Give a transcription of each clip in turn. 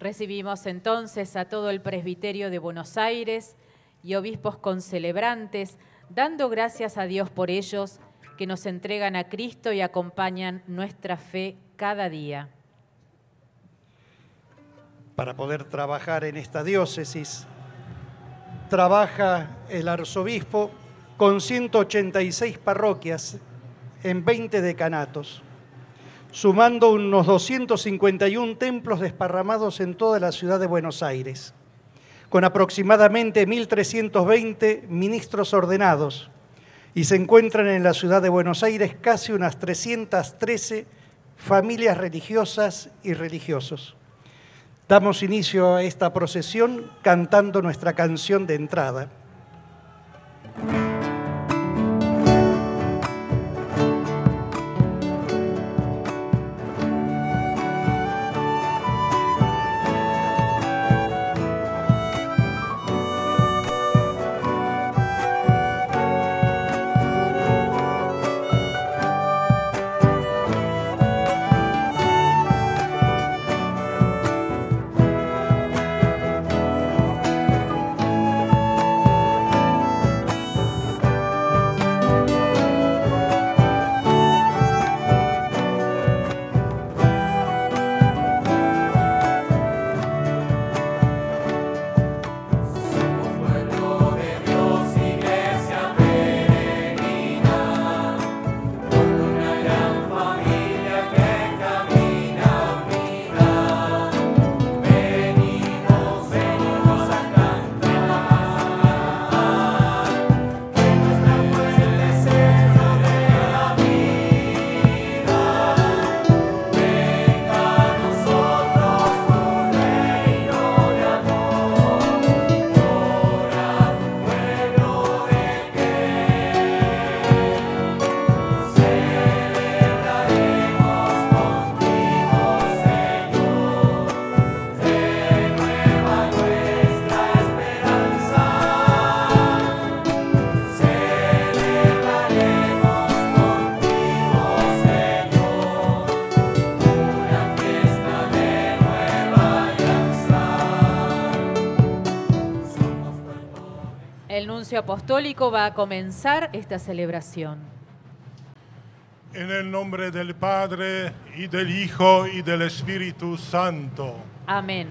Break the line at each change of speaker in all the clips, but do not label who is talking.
Recibimos entonces a todo el presbiterio de Buenos Aires y obispos concelebrantes, dando gracias a Dios por ellos que nos entregan a Cristo y acompañan nuestra fe cada día.
Para poder trabajar en esta diócesis, trabaja el arzobispo con 186 parroquias en 20 decanatos, sumando unos 251 templos desparramados en toda la ciudad de Buenos Aires, con aproximadamente 1.320 ministros ordenados, y se encuentran en la ciudad de Buenos Aires casi unas 313 familias religiosas y religiosos. Damos inicio a esta procesión cantando nuestra canción de entrada.
Apostólico va a comenzar esta celebración.
En el nombre del Padre y del Hijo y del Espíritu Santo.
Amén.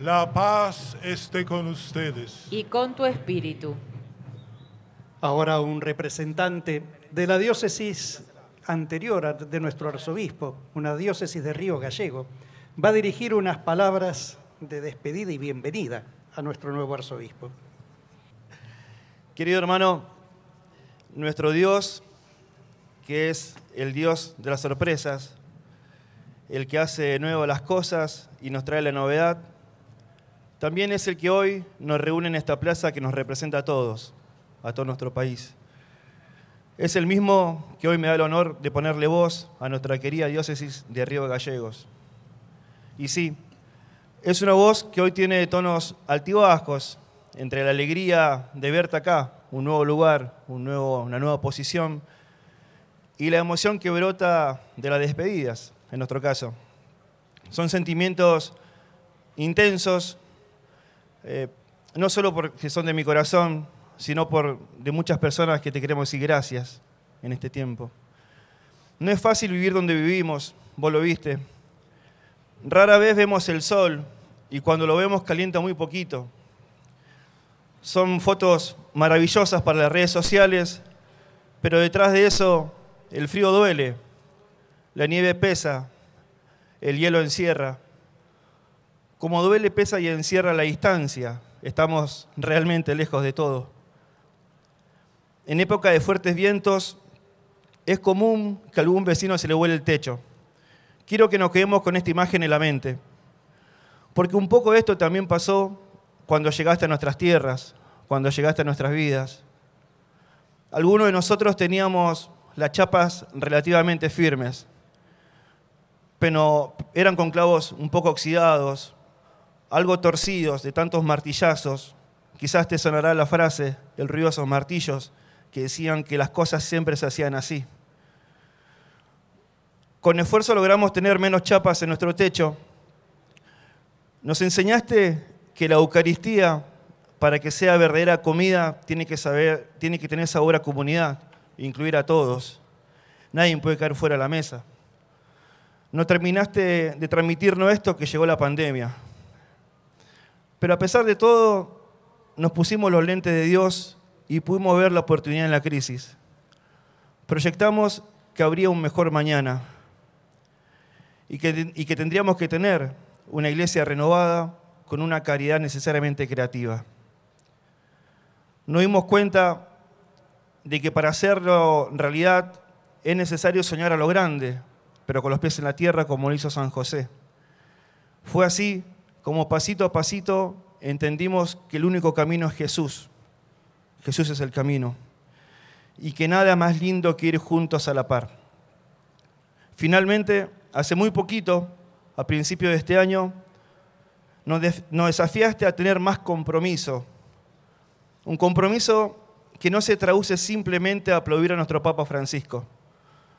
La paz esté con ustedes.
Y con tu espíritu.
Ahora un representante de la diócesis anterior de nuestro arzobispo, una diócesis de Río Gallego, va a dirigir unas palabras de despedida y bienvenida a nuestro nuevo arzobispo.
Querido hermano, nuestro Dios, que es el Dios de las sorpresas, el que hace de nuevo las cosas y nos trae la novedad, también es el que hoy nos reúne en esta plaza que nos representa a todos, a todo nuestro país. Es el mismo que hoy me da el honor de ponerle voz a nuestra querida diócesis de Río Gallegos. Y sí, es una voz que hoy tiene tonos altibajos, entre la alegría de verte acá, un nuevo lugar, un nuevo, una nueva posición, y la emoción que brota de las despedidas, en nuestro caso. Son sentimientos intensos, eh, no solo porque son de mi corazón, sino por de muchas personas que te queremos decir gracias en este tiempo. No es fácil vivir donde vivimos, vos lo viste. Rara vez vemos el sol y cuando lo vemos calienta muy poquito. Son fotos maravillosas para las redes sociales, pero detrás de eso el frío duele, la nieve pesa, el hielo encierra. Como duele, pesa y encierra la distancia, estamos realmente lejos de todo. En época de fuertes vientos es común que a algún vecino se le vuele el techo. Quiero que nos quedemos con esta imagen en la mente, porque un poco esto también pasó cuando llegaste a nuestras tierras, cuando llegaste a nuestras vidas. Algunos de nosotros teníamos las chapas relativamente firmes, pero eran con clavos un poco oxidados, algo torcidos de tantos martillazos. Quizás te sonará la frase, el ruido de esos martillos, que decían que las cosas siempre se hacían así. Con esfuerzo logramos tener menos chapas en nuestro techo, Nos enseñaste que la Eucaristía, para que sea verdadera comida, tiene que, saber, tiene que tener sabor a comunidad, incluir a todos. Nadie puede caer fuera de la mesa. No terminaste de transmitirnos esto que llegó la pandemia. Pero a pesar de todo, nos pusimos los lentes de Dios y pudimos ver la oportunidad en la crisis. Proyectamos que habría un mejor mañana y que, y que tendríamos que tener una iglesia renovada con una caridad necesariamente creativa. Nos dimos cuenta de que para hacerlo realidad es necesario soñar a lo grande, pero con los pies en la tierra como lo hizo San José. Fue así como pasito a pasito entendimos que el único camino es Jesús. Jesús es el camino. Y que nada más lindo que ir juntos a la par. Finalmente, hace muy poquito, a principio de este año, nos, desafiaste a tener más compromiso. Un compromiso que no se traduce simplemente a aplaudir a nuestro Papa Francisco,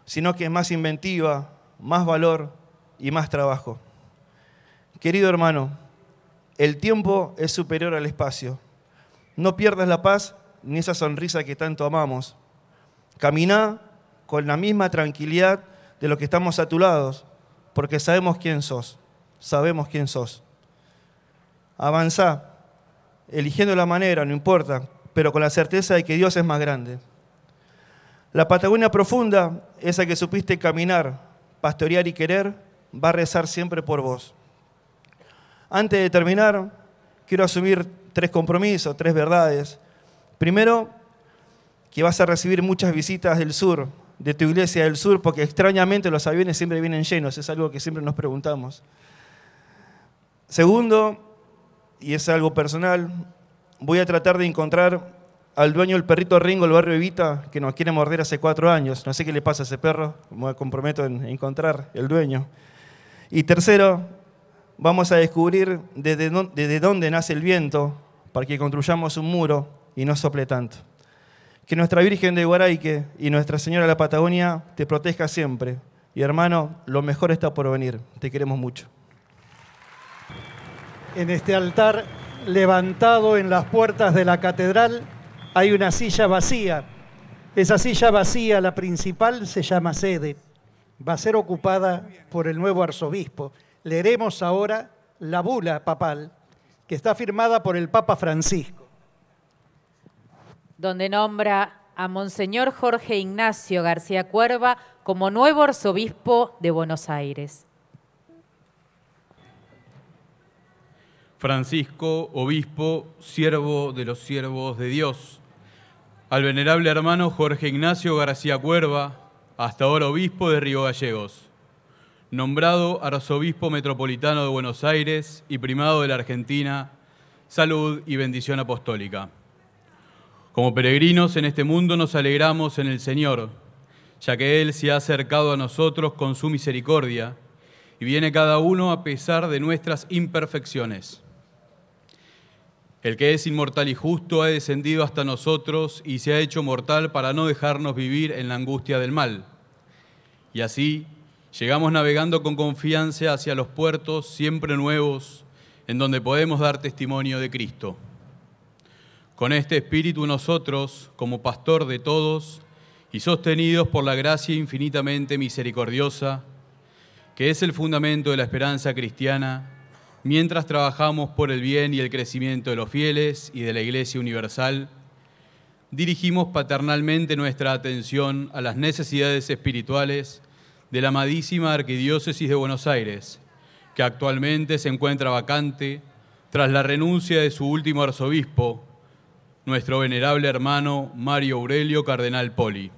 sino que es más inventiva, más valor y más trabajo. Querido hermano, el tiempo es superior al espacio. No pierdas la paz ni esa sonrisa que tanto amamos. Camina con la misma tranquilidad de los que estamos a tu lado, porque sabemos quién sos, sabemos quién sos. Avanza, eligiendo la manera, no importa, pero con la certeza de que Dios es más grande. La Patagonia profunda, esa que supiste caminar, pastorear y querer, va a rezar siempre por vos. Antes de terminar, quiero asumir tres compromisos, tres verdades. Primero, que vas a recibir muchas visitas del sur, de tu iglesia del sur, porque extrañamente los aviones siempre vienen llenos, es algo que siempre nos preguntamos. Segundo, y es algo personal, voy a tratar de encontrar al dueño del perrito Ringo del barrio Evita, que nos quiere morder hace cuatro años. No sé qué le pasa a ese perro, me comprometo en encontrar el dueño. Y tercero, vamos a descubrir desde dónde, nace el viento para que construyamos un muro y no sople tanto. Que nuestra Virgen de Guaraique y Nuestra Señora de la Patagonia te proteja siempre. Y hermano, lo mejor está por venir. Te queremos mucho.
En este altar, levantado en las puertas de la catedral, hay una silla vacía. Esa silla vacía, la principal, se llama sede. Va a ser ocupada por el nuevo arzobispo. Leeremos ahora la bula papal, que está firmada por el Papa Francisco.
Donde nombra a Monseñor Jorge Ignacio García Cuerva como nuevo arzobispo de Buenos Aires.
Francisco, obispo, siervo de los siervos de Dios. Al venerable hermano Jorge Ignacio García Cuerva, hasta ahora obispo de Río Gallegos. Nombrado arzobispo metropolitano de Buenos Aires y primado de la Argentina, salud y bendición apostólica. Como peregrinos en este mundo nos alegramos en el Señor, ya que Él se ha acercado a nosotros con su misericordia y viene cada uno a pesar de nuestras imperfecciones. El que es inmortal y justo ha descendido hasta nosotros y se ha hecho mortal para no dejarnos vivir en la angustia del mal. Y así llegamos navegando con confianza hacia los puertos siempre nuevos en donde podemos dar testimonio de Cristo. Con este espíritu nosotros, como pastor de todos y sostenidos por la gracia infinitamente misericordiosa, que es el fundamento de la esperanza cristiana, mientras trabajamos por el bien y el crecimiento de los fieles y de la Iglesia Universal, dirigimos paternalmente nuestra atención a las necesidades espirituales de la amadísima Arquidiócesis de Buenos Aires, que actualmente se encuentra vacante tras la renuncia de su último arzobispo, nuestro venerable hermano Mario Aurelio Cardenal Poli.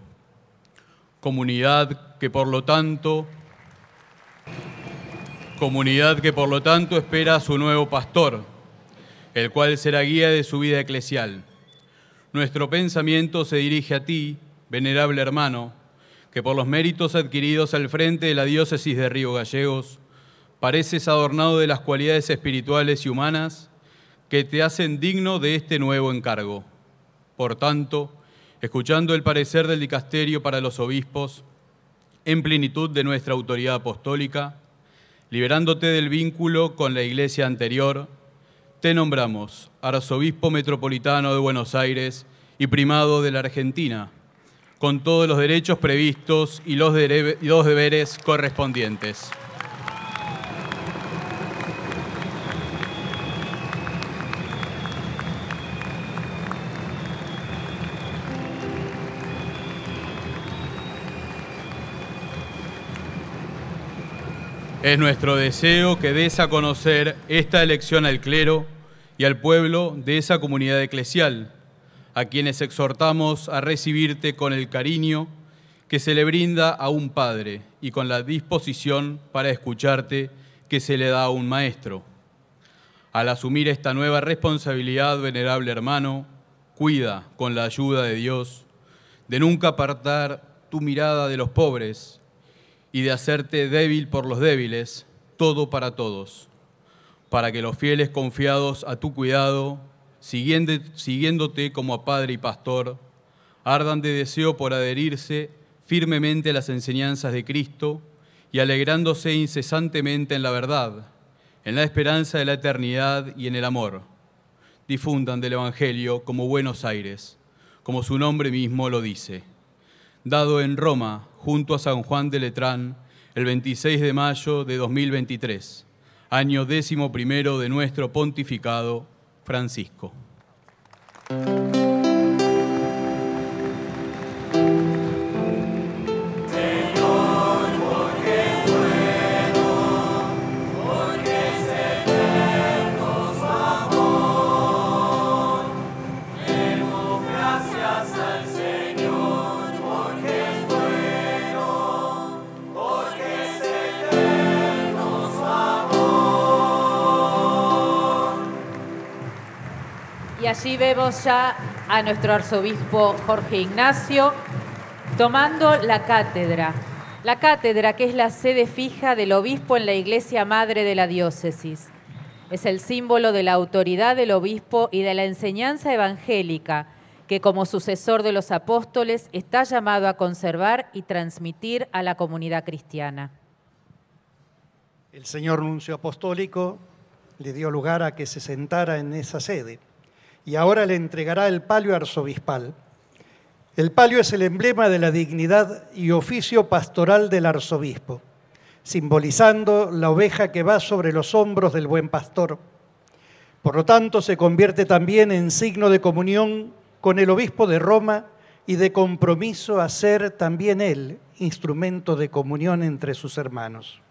Comunidad que por lo tanto comunidad que por lo tanto espera a su nuevo pastor, el cual será guía de su vida eclesial. Nuestro pensamiento se dirige a ti, venerable hermano, que por los méritos adquiridos al frente de la diócesis de Río Gallegos, pareces adornado de las cualidades espirituales y humanas que te hacen digno de este nuevo encargo. Por tanto, escuchando el parecer del dicasterio para los obispos, en plenitud de nuestra autoridad apostólica, liberándote del vínculo con la iglesia anterior, te nombramos arzobispo metropolitano de Buenos Aires y primado de la Argentina, con todos los derechos previstos y los, deberes correspondientes. Es nuestro deseo que des a conocer esta elección al clero y al pueblo de esa comunidad eclesial, a quienes exhortamos a recibirte con el cariño que se le brinda a un padre y con la disposición para escucharte que se le da a un maestro. Al asumir esta nueva responsabilidad, venerable hermano, cuida con la ayuda de Dios de nunca apartar tu mirada de los pobres y de hacerte débil por los débiles, todo para todos, para que los fieles confiados a tu cuidado, siguiéndote como a Padre y Pastor, ardan de deseo por adherirse firmemente a las enseñanzas de Cristo y alegrándose incesantemente en la verdad, en la esperanza de la eternidad y en el amor. Difundan del Evangelio como Buenos Aires, como su nombre mismo lo dice dado en Roma junto a San Juan de Letrán el 26 de mayo de 2023, año décimo primero de nuestro pontificado Francisco.
Allí vemos ya a nuestro arzobispo Jorge Ignacio tomando la cátedra. La cátedra que es la sede fija del obispo en la iglesia madre de la diócesis. Es el símbolo de la autoridad del obispo y de la enseñanza evangélica que como sucesor de los apóstoles está llamado a conservar y transmitir a la comunidad cristiana.
El señor nuncio apostólico le dio lugar a que se sentara en esa sede y ahora le entregará el palio arzobispal. El palio es el emblema de la dignidad y oficio pastoral del arzobispo, simbolizando la oveja que va sobre los hombros del buen pastor. Por lo tanto, se convierte también en signo de comunión con el obispo de Roma y de compromiso a ser también él instrumento de comunión entre sus hermanos.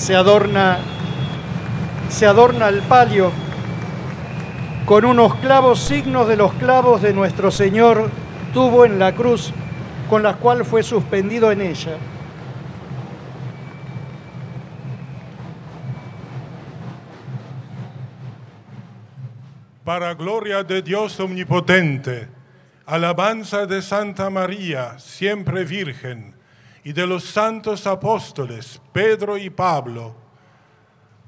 Se adorna, se adorna el palio con unos clavos signos de los clavos de nuestro Señor tuvo en la cruz con la cual fue suspendido en ella.
Para gloria de Dios omnipotente, alabanza de Santa María, siempre Virgen y de los santos apóstoles Pedro y Pablo,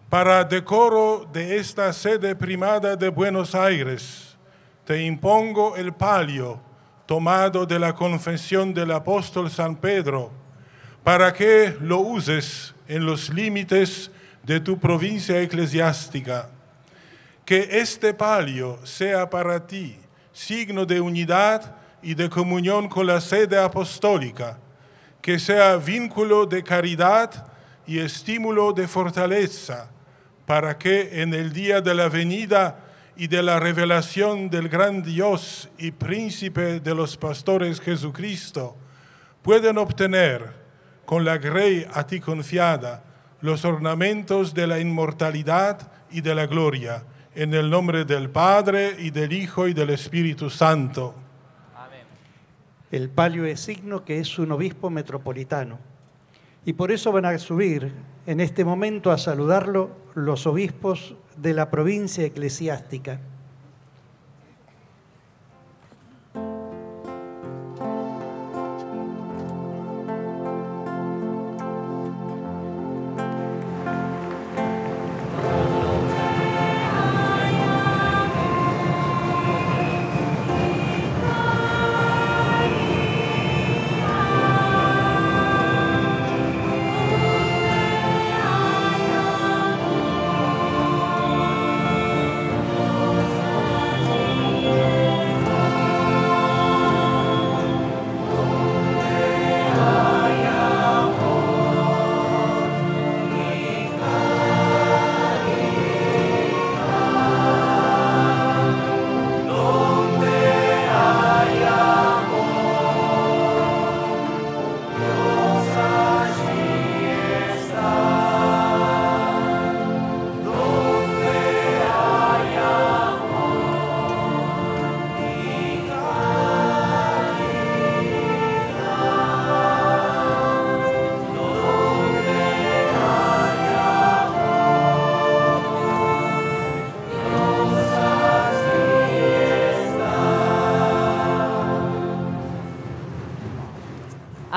para decoro de esta sede primada de Buenos Aires, te impongo el palio tomado de la confesión del apóstol San Pedro, para que lo uses en los límites de tu provincia eclesiástica. Que este palio sea para ti signo de unidad y de comunión con la sede apostólica que sea vínculo de caridad y estímulo de fortaleza, para que en el día de la venida y de la revelación del gran Dios y príncipe de los pastores Jesucristo, puedan obtener con la grey a ti confiada los ornamentos de la inmortalidad y de la gloria, en el nombre del Padre y del Hijo y del Espíritu Santo.
El palio es signo que es un obispo metropolitano. Y por eso van a subir en este momento a saludarlo los obispos de la provincia eclesiástica.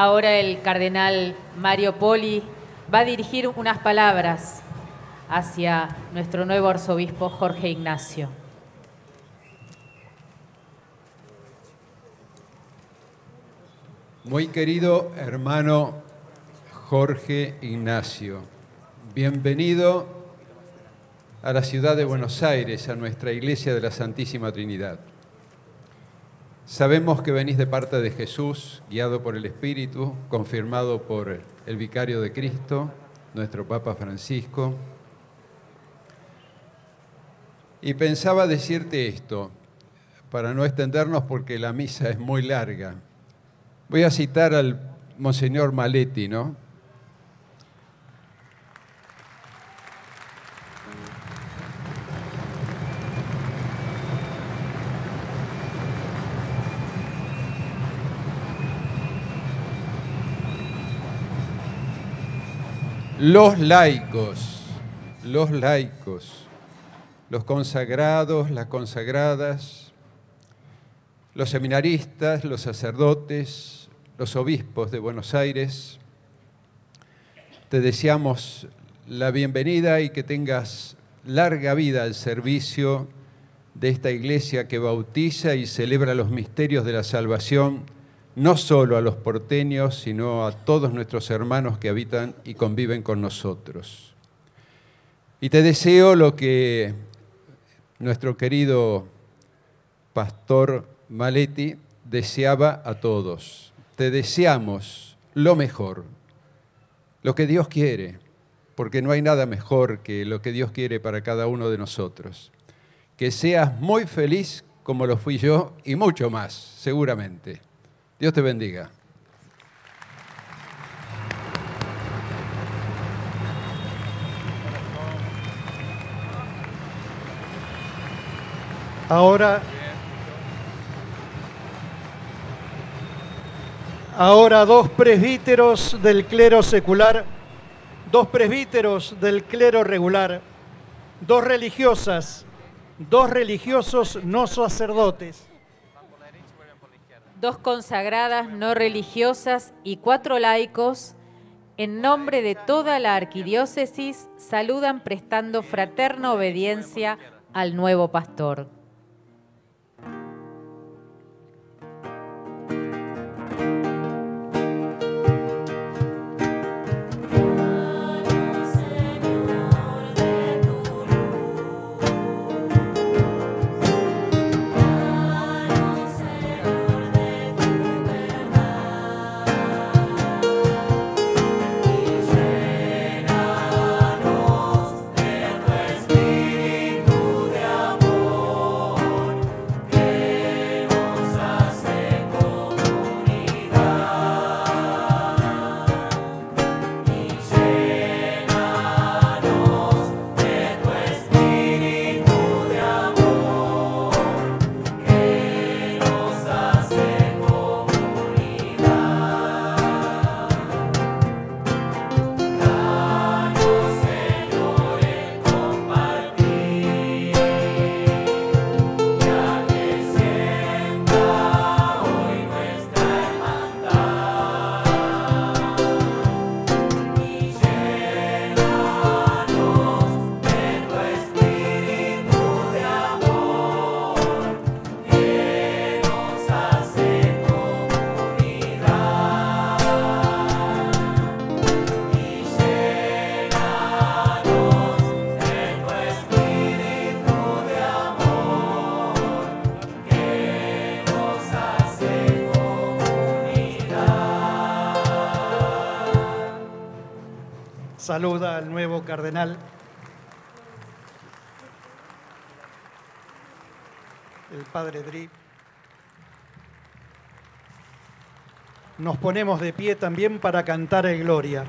Ahora el cardenal Mario Poli va a dirigir unas palabras hacia nuestro nuevo arzobispo Jorge Ignacio.
Muy querido hermano Jorge Ignacio, bienvenido a la ciudad de Buenos Aires, a nuestra iglesia de la Santísima Trinidad. Sabemos que venís de parte de Jesús, guiado por el Espíritu, confirmado por el Vicario de Cristo, nuestro Papa Francisco. Y pensaba decirte esto, para no extendernos porque la misa es muy larga. Voy a citar al Monseñor Maletti, ¿no? Los laicos, los laicos, los consagrados, las consagradas, los seminaristas, los sacerdotes, los obispos de Buenos Aires, te deseamos la bienvenida y que tengas larga vida al servicio de esta iglesia que bautiza y celebra los misterios de la salvación no solo a los porteños, sino a todos nuestros hermanos que habitan y conviven con nosotros. Y te deseo lo que nuestro querido pastor Maletti deseaba a todos. Te deseamos lo mejor, lo que Dios quiere, porque no hay nada mejor que lo que Dios quiere para cada uno de nosotros. Que seas muy feliz como lo fui yo y mucho más, seguramente. Dios te bendiga.
Ahora, ahora dos presbíteros del clero secular, dos presbíteros del clero regular, dos religiosas, dos religiosos no sacerdotes
dos consagradas no religiosas y cuatro laicos, en nombre de toda la arquidiócesis, saludan prestando fraterna obediencia al nuevo pastor.
Saluda al nuevo cardenal. El padre Dri. Nos ponemos de pie también para cantar el Gloria.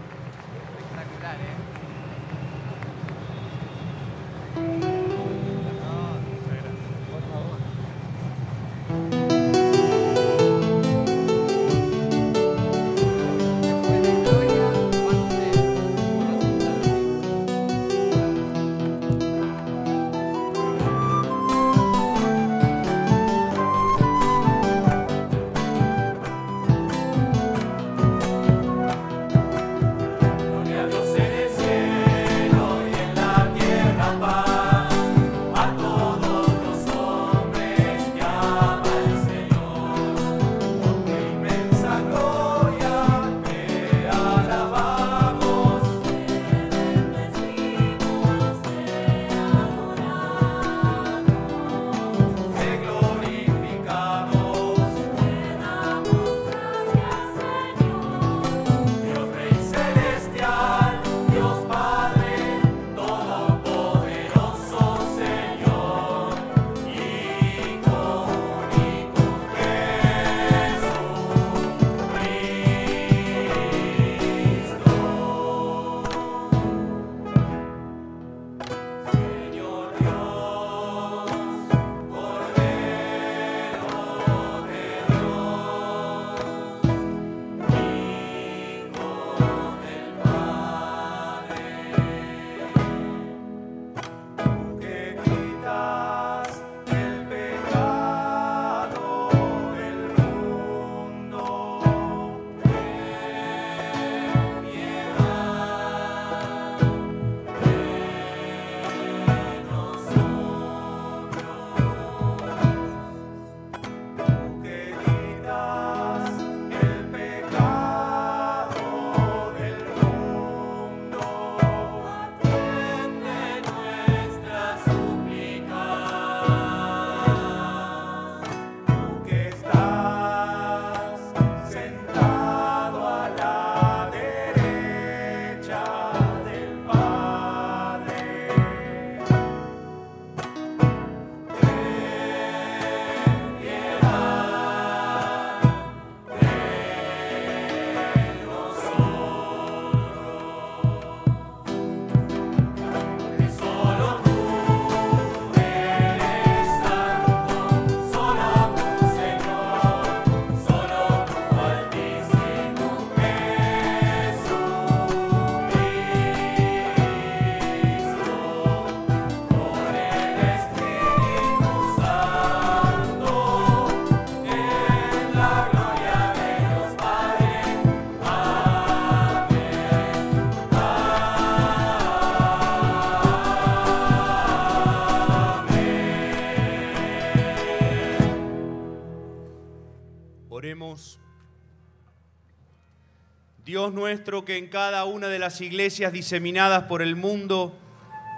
Que en cada una de las iglesias diseminadas por el mundo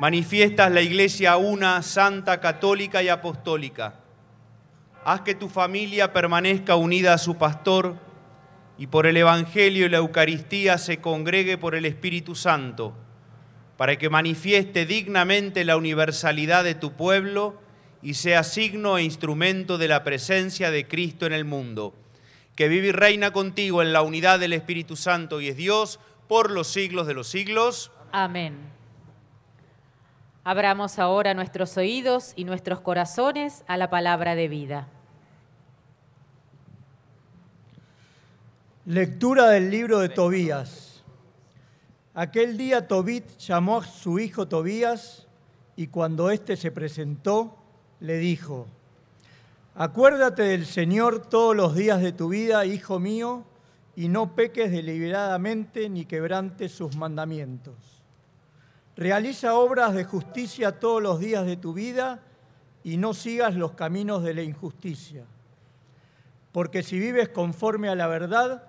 manifiestas la iglesia una, santa, católica y apostólica. Haz que tu familia permanezca unida a su pastor y por el Evangelio y la Eucaristía se congregue por el Espíritu Santo, para que manifieste dignamente la universalidad de tu pueblo y sea signo e instrumento de la presencia de Cristo en el mundo que vive y reina contigo en la unidad del Espíritu Santo y es Dios por los siglos de los siglos.
Amén. Abramos ahora nuestros oídos y nuestros corazones a la palabra de vida.
Lectura del libro de Tobías. Aquel día Tobit llamó a su hijo Tobías y cuando éste se presentó, le dijo, Acuérdate del Señor todos los días de tu vida, hijo mío, y no peques deliberadamente ni quebrantes sus mandamientos. Realiza obras de justicia todos los días de tu vida y no sigas los caminos de la injusticia. Porque si vives conforme a la verdad,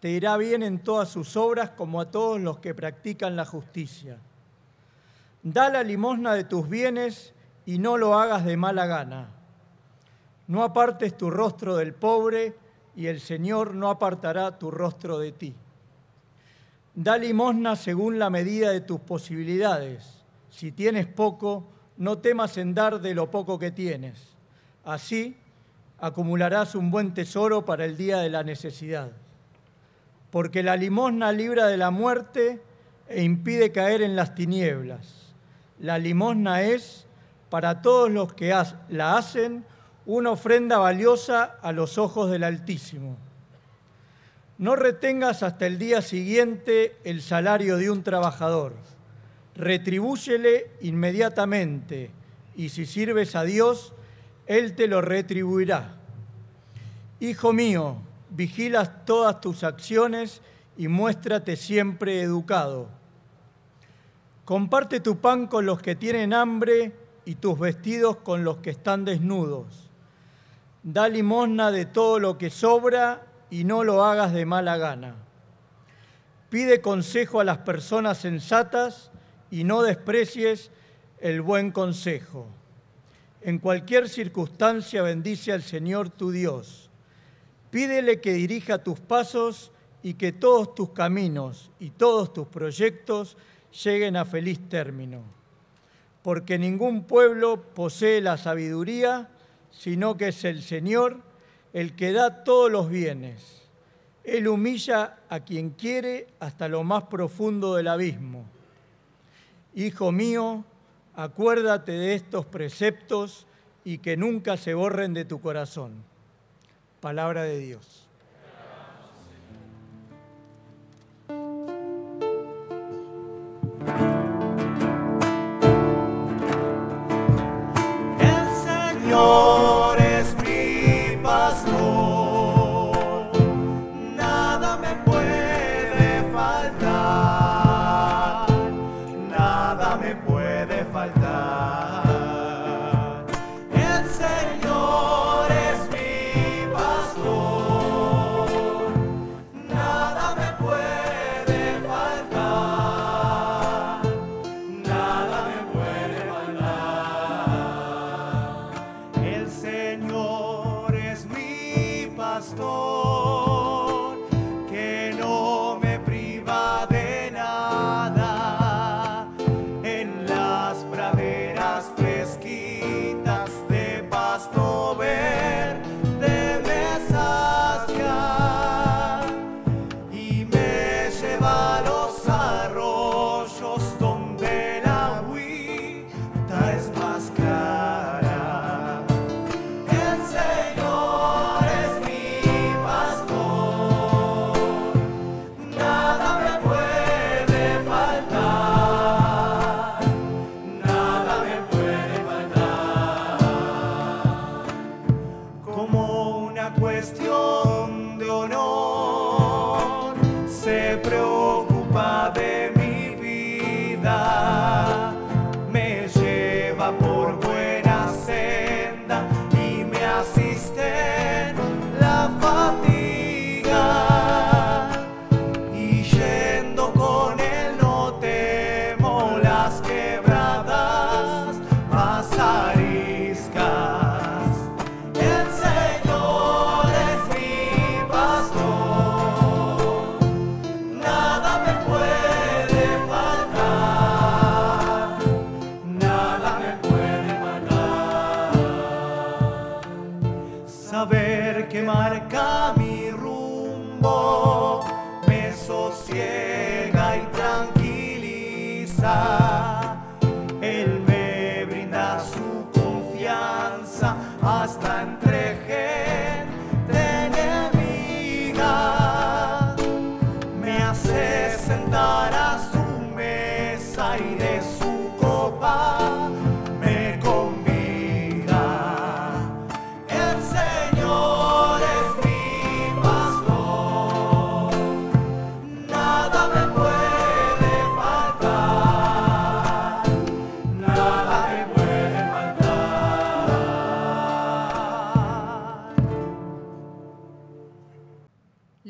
te irá bien en todas sus obras como a todos los que practican la justicia. Da la limosna de tus bienes y no lo hagas de mala gana no apartes tu rostro del pobre y el Señor no apartará tu rostro de ti. Da limosna según la medida de tus posibilidades. Si tienes poco, no temas en dar de lo poco que tienes. Así acumularás un buen tesoro para el día de la necesidad. Porque la limosna libra de la muerte e impide caer en las tinieblas. La limosna es, para todos los que la hacen, una ofrenda valiosa a los ojos del Altísimo. No retengas hasta el día siguiente el salario de un trabajador. Retribúyele inmediatamente y si sirves a Dios, Él te lo retribuirá. Hijo mío, vigilas todas tus acciones y muéstrate siempre educado. Comparte tu pan con los que tienen hambre y tus vestidos con los que están desnudos Da limosna de todo lo que sobra y no lo hagas de mala gana. Pide consejo a las personas sensatas y no desprecies el buen consejo. En cualquier circunstancia bendice al Señor tu Dios. Pídele que dirija tus pasos y que todos tus caminos y todos tus proyectos lleguen a feliz término. Porque ningún pueblo posee la sabiduría sino que es el Señor el que da todos los bienes. Él humilla a quien quiere hasta lo más profundo del abismo. Hijo mío, acuérdate de estos preceptos y que nunca se borren de tu corazón. Palabra de Dios.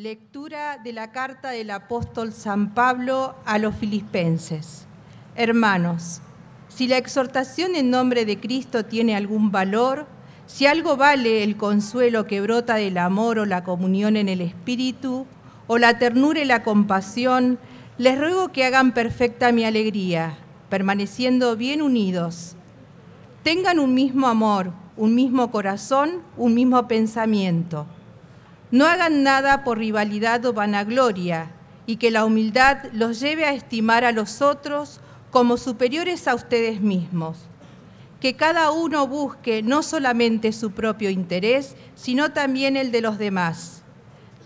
Lectura de la carta del apóstol San Pablo a los filipenses. Hermanos, si la exhortación en nombre de Cristo tiene algún valor, si algo vale el consuelo que brota del amor o la comunión en el Espíritu, o la ternura y la compasión, les ruego que hagan perfecta mi alegría, permaneciendo bien unidos. Tengan un mismo amor, un mismo corazón, un mismo pensamiento. No hagan nada por rivalidad o vanagloria, y que la humildad los lleve a estimar a los otros como superiores a ustedes mismos. Que cada uno busque no solamente su propio interés, sino también el de los demás.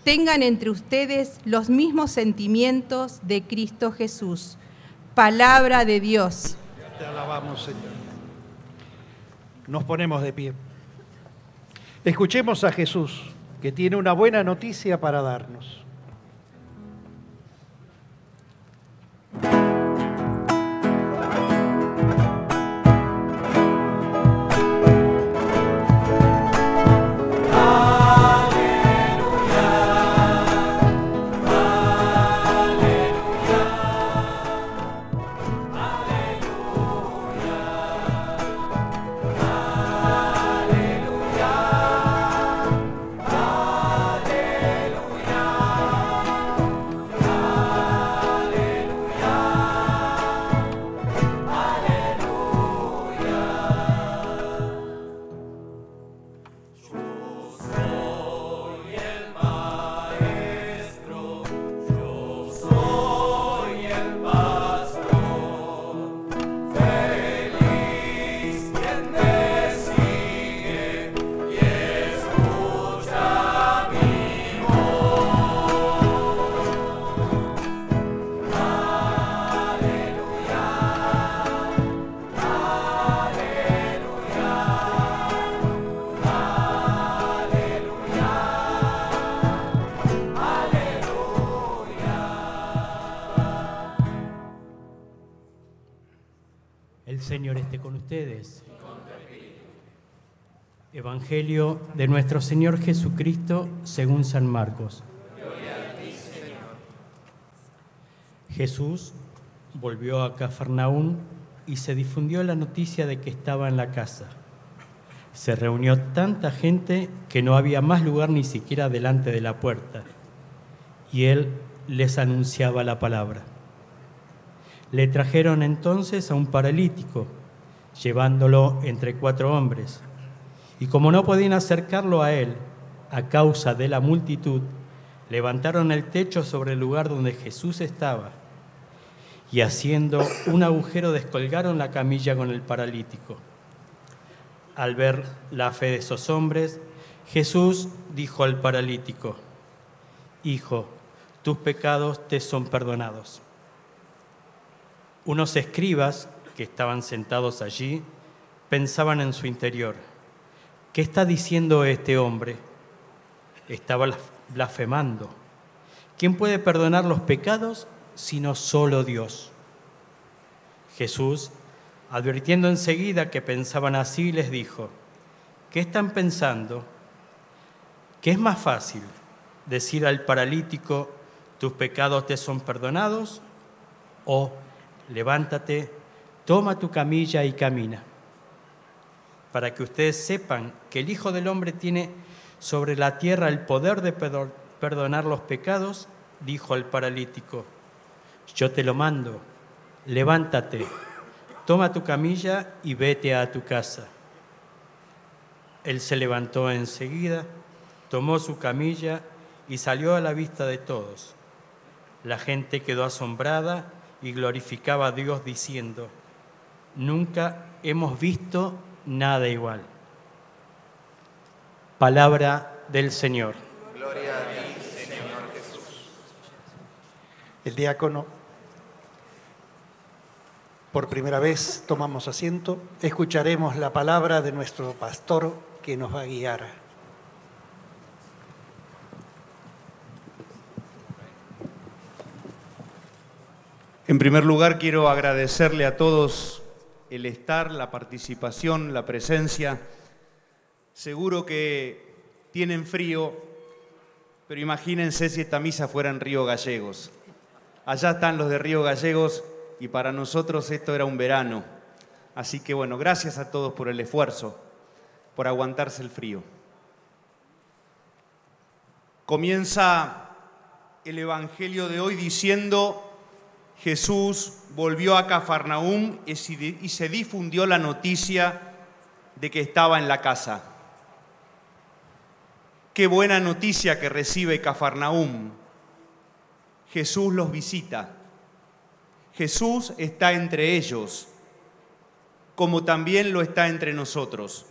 Tengan entre ustedes los mismos sentimientos de Cristo Jesús. Palabra de Dios.
Te alabamos, Señor. Nos ponemos de pie. Escuchemos a Jesús, que tiene una buena noticia para darnos.
Evangelio de nuestro Señor Jesucristo según San Marcos. Jesús volvió a Cafarnaún y se difundió la noticia de que estaba en la casa. Se reunió tanta gente que no había más lugar ni siquiera delante de la puerta, y él les anunciaba la palabra. Le trajeron entonces a un paralítico, llevándolo entre cuatro hombres. Y como no podían acercarlo a él a causa de la multitud, levantaron el techo sobre el lugar donde Jesús estaba y haciendo un agujero descolgaron la camilla con el paralítico. Al ver la fe de esos hombres, Jesús dijo al paralítico, Hijo, tus pecados te son perdonados. Unos escribas que estaban sentados allí pensaban en su interior, ¿qué está diciendo este hombre? Estaba blasfemando. ¿Quién puede perdonar los pecados sino solo Dios? Jesús, advirtiendo enseguida que pensaban así, les dijo, ¿qué están pensando? ¿Qué es más fácil decir al paralítico, tus pecados te son perdonados? ¿O levántate, toma tu camilla y camina? Para que ustedes sepan que el Hijo del Hombre tiene sobre la tierra el poder de perdonar los pecados, dijo al paralítico, yo te lo mando, levántate, toma tu camilla y vete a tu casa. Él se levantó enseguida, tomó su camilla y salió a la vista de todos. La gente quedó asombrada y glorificaba a Dios diciendo, nunca hemos visto nada igual. Palabra del Señor.
Gloria a ti, Señor Jesús.
El diácono, por primera vez tomamos asiento, escucharemos la palabra de nuestro pastor que nos va a guiar.
En primer lugar, quiero agradecerle a todos el estar, la participación, la presencia. Seguro que tienen frío, pero imagínense si esta misa fuera en Río Gallegos. Allá están los de Río Gallegos y para nosotros esto era un verano. Así que bueno, gracias a todos por el esfuerzo, por aguantarse el frío. Comienza el Evangelio de hoy diciendo, Jesús volvió a Cafarnaúm y se- difundió la noticia de que estaba en la casa. Qué buena noticia que recibe Cafarnaúm. Jesús los visita. Jesús está entre ellos, como también lo está entre nosotros,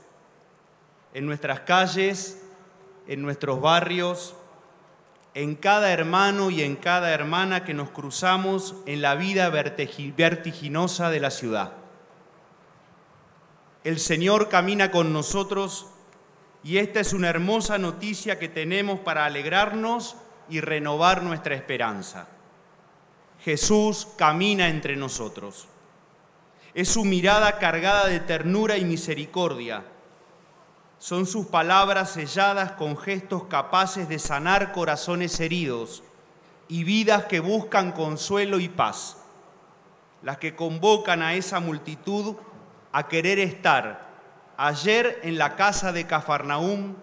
en nuestras calles, en nuestros barrios, en cada hermano y en cada hermana que nos cruzamos en la vida vertigi- vertiginosa de la ciudad. El Señor camina con nosotros y esta es una hermosa noticia que tenemos para alegrarnos y renovar nuestra esperanza. Jesús camina entre nosotros. Es su mirada cargada de ternura y misericordia. Son sus palabras selladas con gestos capaces de sanar corazones heridos y vidas que buscan consuelo y paz, las que convocan a esa multitud a querer estar ayer en la casa de Cafarnaúm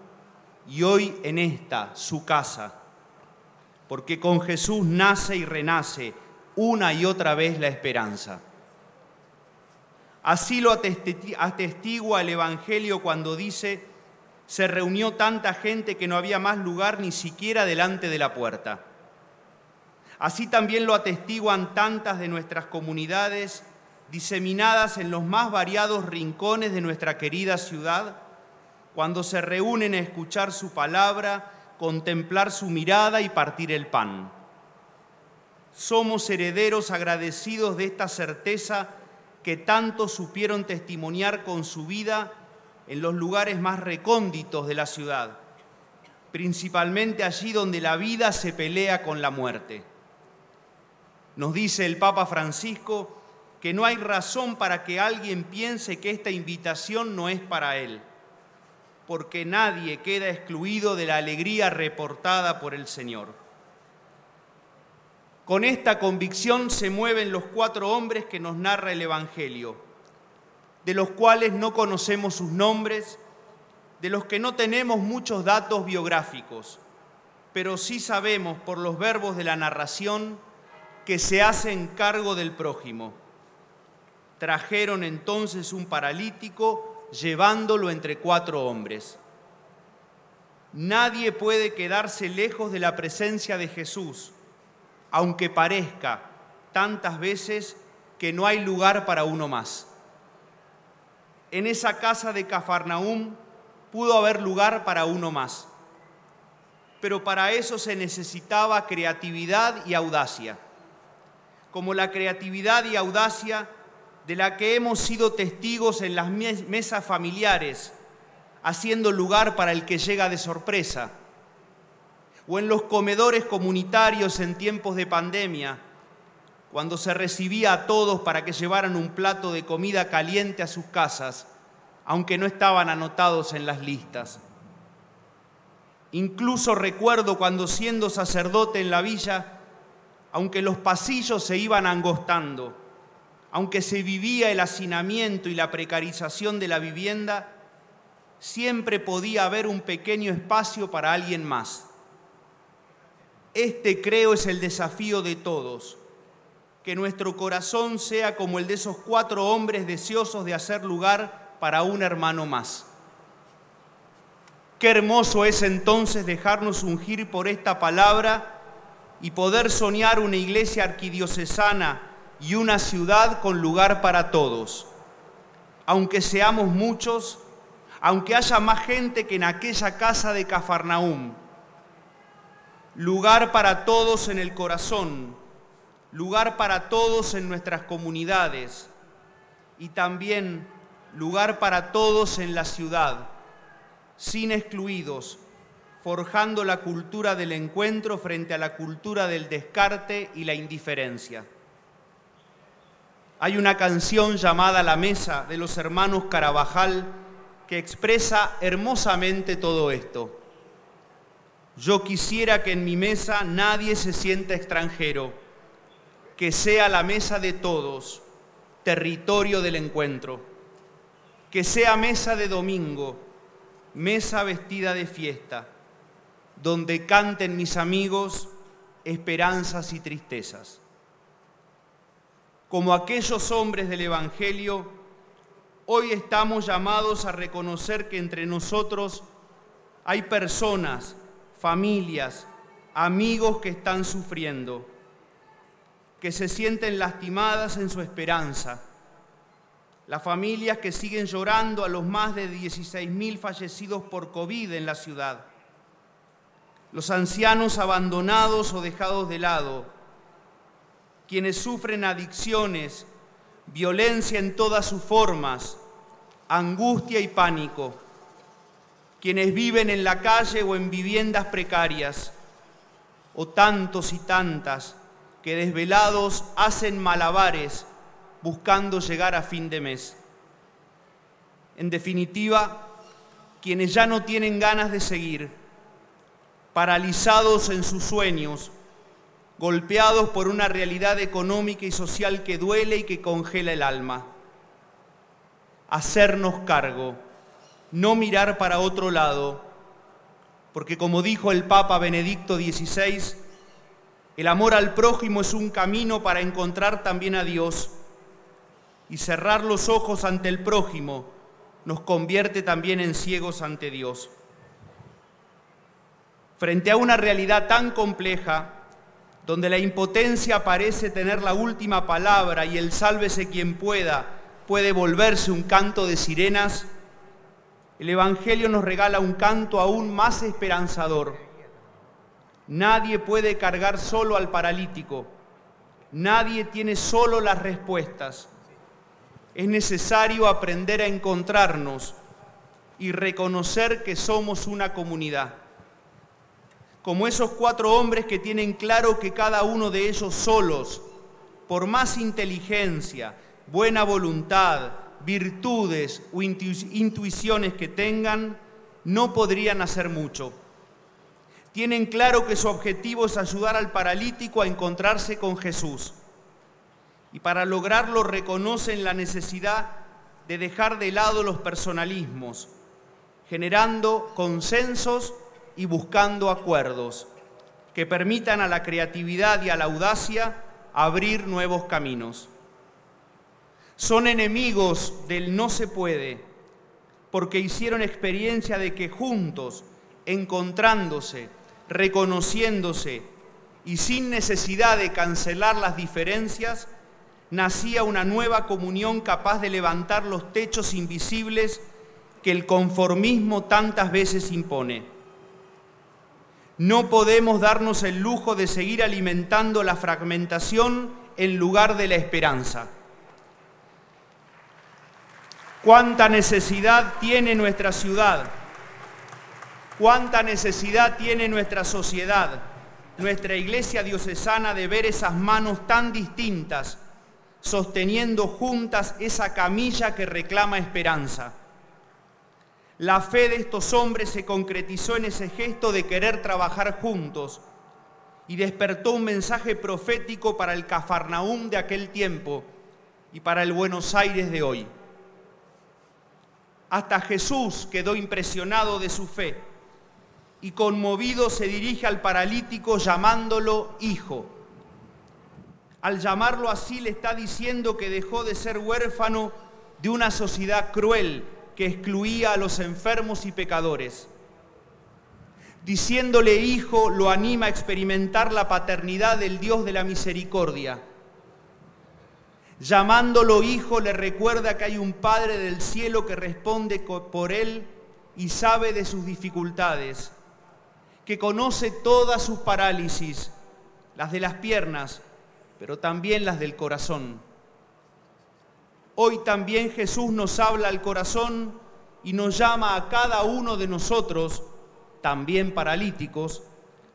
y hoy en esta, su casa, porque con Jesús nace y renace una y otra vez la esperanza. Así lo atesti- atestigua el Evangelio cuando dice, se reunió tanta gente que no había más lugar ni siquiera delante de la puerta. Así también lo atestiguan tantas de nuestras comunidades diseminadas en los más variados rincones de nuestra querida ciudad, cuando se reúnen a escuchar su palabra, contemplar su mirada y partir el pan. Somos herederos agradecidos de esta certeza que tanto supieron testimoniar con su vida en los lugares más recónditos de la ciudad, principalmente allí donde la vida se pelea con la muerte. Nos dice el Papa Francisco que no hay razón para que alguien piense que esta invitación no es para él, porque nadie queda excluido de la alegría reportada por el Señor. Con esta convicción se mueven los cuatro hombres que nos narra el Evangelio, de los cuales no conocemos sus nombres, de los que no tenemos muchos datos biográficos, pero sí sabemos por los verbos de la narración que se hacen cargo del prójimo. Trajeron entonces un paralítico llevándolo entre cuatro hombres. Nadie puede quedarse lejos de la presencia de Jesús, aunque parezca tantas veces que no hay lugar para uno más. En esa casa de Cafarnaúm pudo haber lugar para uno más, pero para eso se necesitaba creatividad y audacia, como la creatividad y audacia de la que hemos sido testigos en las mes- mesas familiares, haciendo lugar para el que llega de sorpresa, o en los comedores comunitarios en tiempos de pandemia, cuando se recibía a todos para que llevaran un plato de comida caliente a sus casas, aunque no estaban anotados en las listas. Incluso recuerdo cuando siendo sacerdote en la villa, aunque los pasillos se iban angostando, aunque se vivía el hacinamiento y la precarización de la vivienda, siempre podía haber un pequeño espacio para alguien más. Este creo es el desafío de todos, que nuestro corazón sea como el de esos cuatro hombres deseosos de hacer lugar para un hermano más. Qué hermoso es entonces dejarnos ungir por esta palabra y poder soñar una iglesia arquidiocesana y una ciudad con lugar para todos. Aunque seamos muchos, aunque haya más gente que en aquella casa de Cafarnaúm, lugar para todos en el corazón, lugar para todos en nuestras comunidades y también lugar para todos en la ciudad, sin excluidos, forjando la cultura del encuentro frente a la cultura del descarte y la indiferencia. Hay una canción llamada La Mesa de los hermanos Carabajal que expresa hermosamente todo esto. Yo quisiera que en mi mesa nadie se sienta extranjero, que sea la mesa de todos, territorio del encuentro, que sea mesa de domingo, mesa vestida de fiesta, donde canten mis amigos esperanzas y tristezas. Como aquellos hombres del Evangelio, hoy estamos llamados a reconocer que entre nosotros hay personas, familias, amigos que están sufriendo, que se sienten lastimadas en su esperanza, las familias que siguen llorando a los más de 16.000 fallecidos por COVID en la ciudad, los ancianos abandonados o dejados de lado, quienes sufren adicciones, violencia en todas sus formas, angustia y pánico, quienes viven en la calle o en viviendas precarias, o tantos y tantas que desvelados hacen malabares buscando llegar a fin de mes. En definitiva, quienes ya no tienen ganas de seguir, paralizados en sus sueños, golpeados por una realidad económica y social que duele y que congela el alma. Hacernos cargo, no mirar para otro lado, porque como dijo el Papa Benedicto XVI, el amor al prójimo es un camino para encontrar también a Dios y cerrar los ojos ante el prójimo nos convierte también en ciegos ante Dios. Frente a una realidad tan compleja, donde la impotencia parece tener la última palabra y el sálvese quien pueda puede volverse un canto de sirenas, el Evangelio nos regala un canto aún más esperanzador. Nadie puede cargar solo al paralítico, nadie tiene solo las respuestas es necesario aprender a encontrarnos y reconocer que somos una comunidad. Como esos cuatro hombres que tienen claro que cada uno de ellos solos, por más inteligencia, buena voluntad, virtudes o intuiciones que tengan, no podrían hacer mucho. Tienen claro que su objetivo es ayudar al paralítico a encontrarse con Jesús y para lograrlo reconocen la necesidad de dejar de lado los personalismos, generando consensos y buscando acuerdos que permitan a la creatividad y a la audacia abrir nuevos caminos. Son enemigos del no se puede, porque hicieron experiencia de que juntos, encontrándose, reconociéndose y sin necesidad de cancelar las diferencias, nacía una nueva comunión capaz de levantar los techos invisibles que el conformismo tantas veces impone. No podemos darnos el lujo de seguir alimentando la fragmentación en lugar de la esperanza. ¿Cuánta necesidad tiene nuestra ciudad? ¿Cuánta necesidad tiene nuestra sociedad, nuestra iglesia diocesana de ver esas manos tan distintas sosteniendo juntas esa camilla que reclama esperanza. La fe de estos hombres se concretizó en ese gesto de querer trabajar juntos y despertó un mensaje profético para el Cafarnaúm de aquel tiempo y para el Buenos Aires de hoy. Hasta Jesús quedó impresionado de su fe y conmovido se dirige al paralítico llamándolo hijo. Al llamarlo así le está diciendo que dejó de ser huérfano de una sociedad cruel que excluía a los enfermos y pecadores. Diciéndole hijo, lo anima a experimentar la paternidad del Dios de la misericordia. Llamándolo hijo, le recuerda que hay un Padre del cielo que responde por él y sabe de sus dificultades, que conoce todas sus parálisis, las de las piernas, pero también las del corazón. Hoy también Jesús nos habla al corazón y nos llama a cada uno de nosotros, también paralíticos,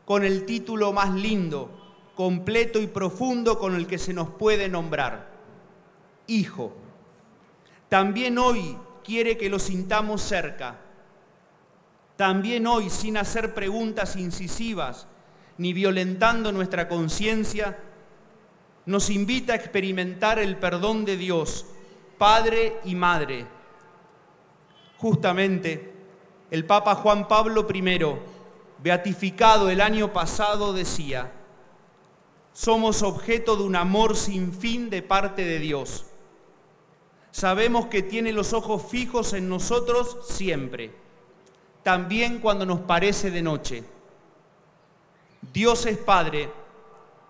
con el título más lindo, completo y profundo con el que se nos puede nombrar, Hijo. También hoy quiere que lo sintamos cerca. También hoy, sin hacer preguntas incisivas ni violentando nuestra conciencia, nos invita a experimentar el perdón de Dios, Padre y Madre. Justamente, el Papa Juan Pablo I, beatificado el año pasado, decía, somos objeto de un amor sin fin de parte de Dios. Sabemos que tiene los ojos fijos en nosotros siempre, también cuando nos parece de noche. Dios es Padre,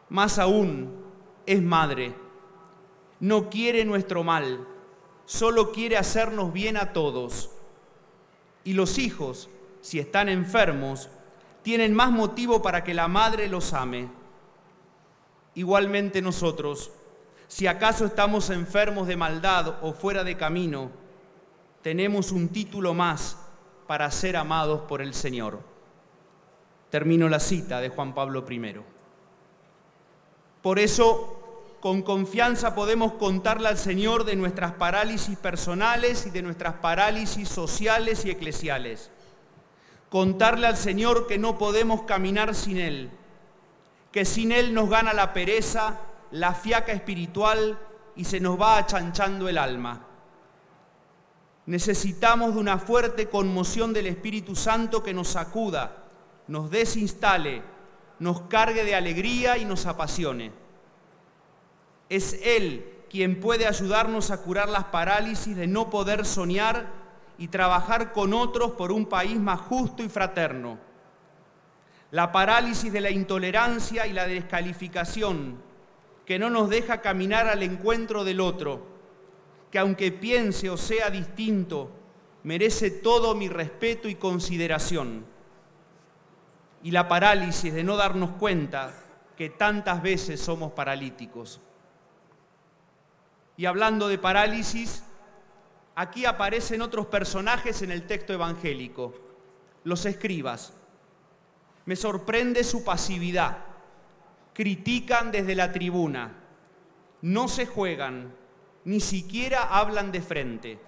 más aún es Madre. No quiere nuestro mal, solo quiere hacernos bien a todos. Y los hijos, si están enfermos, tienen más motivo para que la madre los ame. Igualmente nosotros, si acaso estamos enfermos de maldad o fuera de camino, tenemos un título más para ser amados por el Señor. Termino la cita de Juan Pablo I. Por eso, con confianza podemos contarle al Señor de nuestras parálisis personales y de nuestras parálisis sociales y eclesiales. Contarle al Señor que no podemos caminar sin Él, que sin Él nos gana la pereza, la fiaca espiritual y se nos va achanchando el alma. Necesitamos de una fuerte conmoción del Espíritu Santo que nos sacuda, nos desinstale, nos cargue de alegría y nos apasione. Es Él quien puede ayudarnos a curar las parálisis de no poder soñar y trabajar con otros por un país más justo y fraterno. La parálisis de la intolerancia y la descalificación que no nos deja caminar al encuentro del otro, que aunque piense o sea distinto, merece todo mi respeto y consideración. Y la parálisis de no darnos cuenta que tantas veces somos paralíticos. Y hablando de parálisis, aquí aparecen otros personajes en el texto evangélico, los escribas. Me sorprende su pasividad. Critican desde la tribuna, no se juegan, ni siquiera hablan de frente.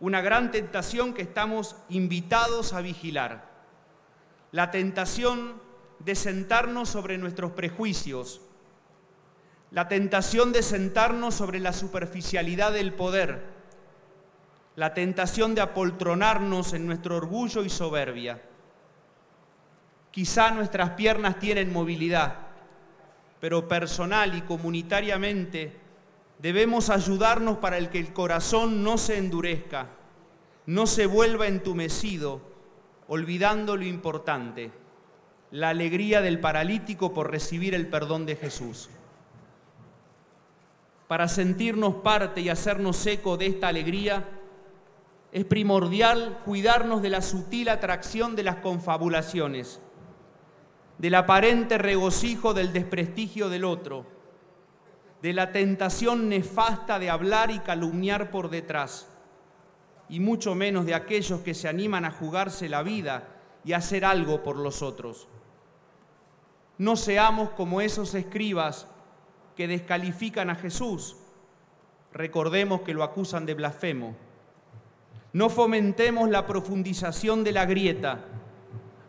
Una gran tentación que estamos invitados a vigilar. La tentación de sentarnos sobre nuestros prejuicios, la tentación de sentarnos sobre la superficialidad del poder, la tentación de apoltronarnos en nuestro orgullo y soberbia. Quizá nuestras piernas tienen movilidad, pero personal y comunitariamente debemos ayudarnos para el que el corazón no se endurezca, no se vuelva entumecido, olvidando lo importante, la alegría del paralítico por recibir el perdón de Jesús. Para sentirnos parte y hacernos eco de esta alegría, es primordial cuidarnos de la sutil atracción de las confabulaciones, del aparente regocijo del desprestigio del otro, de la tentación nefasta de hablar y calumniar por detrás, y mucho menos de aquellos que se animan a jugarse la vida y a hacer algo por los otros. No seamos como esos escribas que descalifican a Jesús. Recordemos que lo acusan de blasfemo. No fomentemos la profundización de la grieta,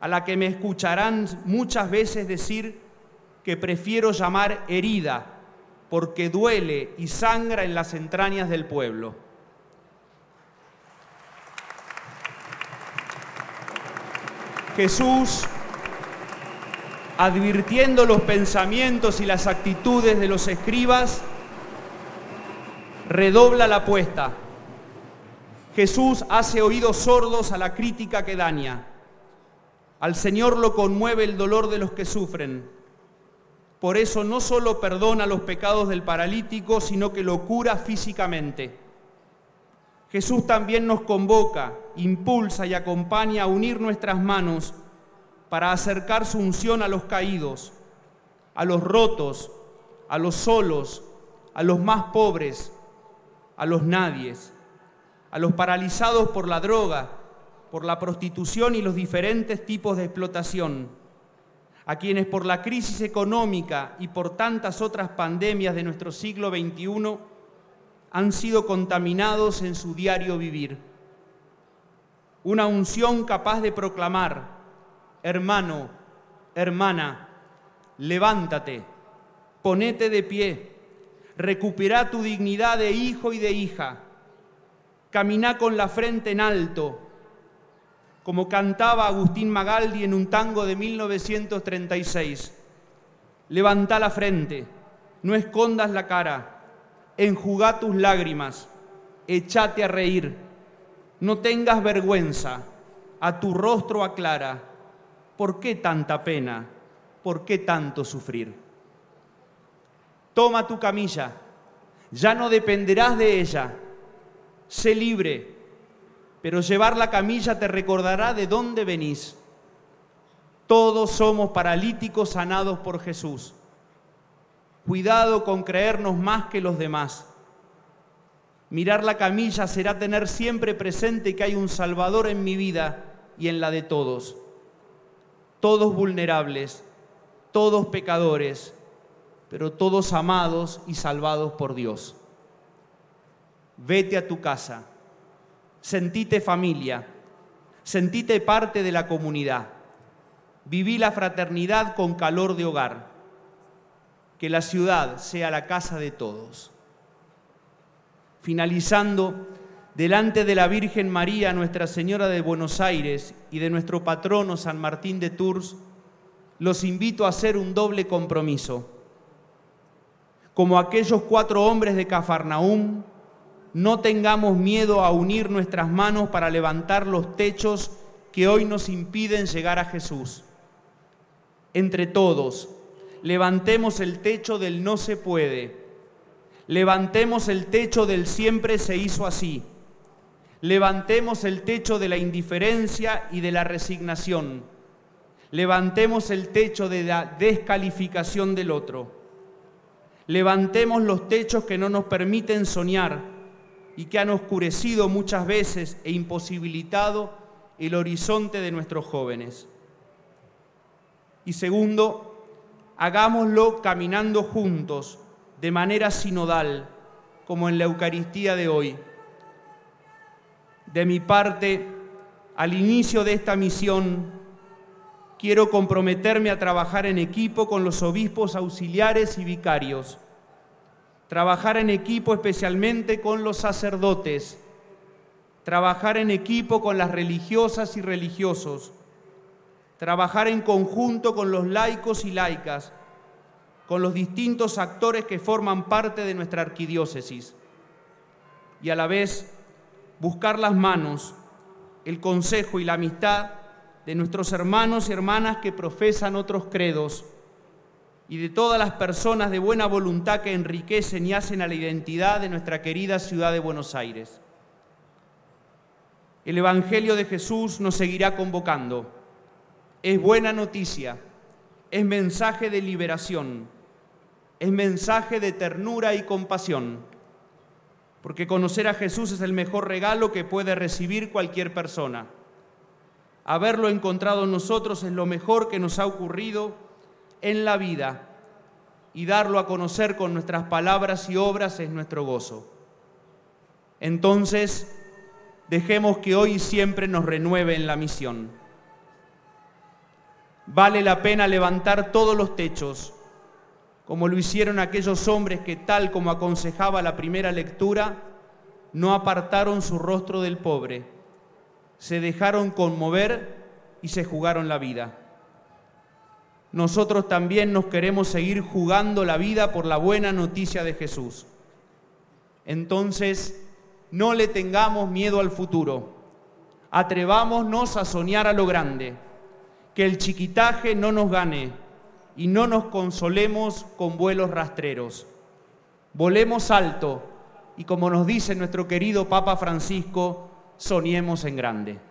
a la que me escucharán muchas veces decir que prefiero llamar herida, porque duele y sangra en las entrañas del pueblo. Jesús advirtiendo los pensamientos y las actitudes de los escribas, redobla la apuesta. Jesús hace oídos sordos a la crítica que daña. Al Señor lo conmueve el dolor de los que sufren. Por eso no solo perdona los pecados del paralítico, sino que lo cura físicamente. Jesús también nos convoca, impulsa y acompaña a unir nuestras manos para acercar su unción a los caídos, a los rotos, a los solos, a los más pobres, a los nadies, a los paralizados por la droga, por la prostitución y los diferentes tipos de explotación, a quienes por la crisis económica y por tantas otras pandemias de nuestro siglo XXI han sido contaminados en su diario vivir. Una unción capaz de proclamar, hermano, hermana, levántate, ponete de pie, recupera tu dignidad de hijo y de hija, camina con la frente en alto, como cantaba Agustín Magaldi en un tango de 1936. Levanta la frente, no escondas la cara, enjugá tus lágrimas, echate a reír, no tengas vergüenza, a tu rostro aclara, ¿por qué tanta pena? ¿Por qué tanto sufrir? Toma tu camilla, ya no dependerás de ella, sé libre, pero llevar la camilla te recordará de dónde venís. Todos somos paralíticos sanados por Jesús. Cuidado con creernos más que los demás. Mirar la camilla será tener siempre presente que hay un Salvador en mi vida y en la de todos. Todos vulnerables, todos pecadores, pero todos amados y salvados por Dios. Vete a tu casa, sentite familia, sentite parte de la comunidad, viví la fraternidad con calor de hogar que la ciudad sea la casa de todos. Finalizando, delante de la Virgen María, Nuestra Señora de Buenos Aires y de nuestro patrono San Martín de Tours, los invito a hacer un doble compromiso. Como aquellos cuatro hombres de Cafarnaúm, no tengamos miedo a unir nuestras manos para levantar los techos que hoy nos impiden llegar a Jesús. Entre todos, levantemos el techo del no se puede, levantemos el techo del siempre se hizo así, levantemos el techo de la indiferencia y de la resignación, levantemos el techo de la descalificación del otro, levantemos los techos que no nos permiten soñar y que han oscurecido muchas veces e imposibilitado el horizonte de nuestros jóvenes. Y segundo, hagámoslo caminando juntos, de manera sinodal, como en la Eucaristía de hoy. De mi parte, al inicio de esta misión, quiero comprometerme a trabajar en equipo con los obispos auxiliares y vicarios, trabajar en equipo especialmente con los sacerdotes, trabajar en equipo con las religiosas y religiosos, trabajar en conjunto con los laicos y laicas, con los distintos actores que forman parte de nuestra arquidiócesis, y a la vez buscar las manos, el consejo y la amistad de nuestros hermanos y hermanas que profesan otros credos y de todas las personas de buena voluntad que enriquecen y hacen a la identidad de nuestra querida ciudad de Buenos Aires. El Evangelio de Jesús nos seguirá convocando es buena noticia, es mensaje de liberación, es mensaje de ternura y compasión, porque conocer a Jesús es el mejor regalo que puede recibir cualquier persona. Haberlo encontrado en nosotros es lo mejor que nos ha ocurrido en la vida y darlo a conocer con nuestras palabras y obras es nuestro gozo. Entonces, dejemos que hoy y siempre nos renueve en la misión. Vale la pena levantar todos los techos, como lo hicieron aquellos hombres que, tal como aconsejaba la primera lectura, no apartaron su rostro del pobre, se dejaron conmover y se jugaron la vida. Nosotros también nos queremos seguir jugando la vida por la buena noticia de Jesús. Entonces, no le tengamos miedo al futuro. Atrevámonos a soñar a lo grande que el chiquitaje no nos gane y no nos consolemos con vuelos rastreros. Volemos alto y como nos dice nuestro querido Papa Francisco, soñemos en grande.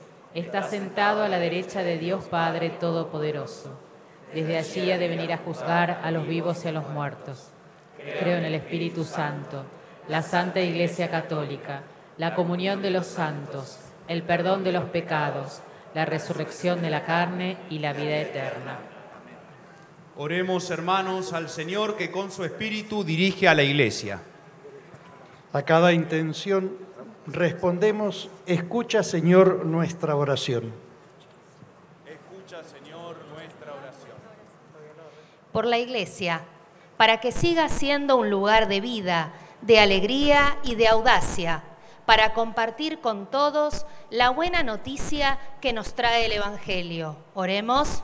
está sentado a la derecha de Dios Padre Todopoderoso. Desde allí ha de venir a juzgar a los vivos y a los muertos. Creo en el Espíritu Santo, la Santa Iglesia Católica, la comunión de los santos, el perdón de los pecados, la resurrección de la carne y la vida eterna.
Oremos hermanos al Señor que con su Espíritu dirige a la Iglesia.
a cada intención respondemos, escucha Señor nuestra oración.
Escucha Señor nuestra oración.
por la Iglesia, para que siga siendo un lugar de vida, de alegría y de audacia, para compartir con todos la buena noticia que nos trae el Evangelio. Oremos.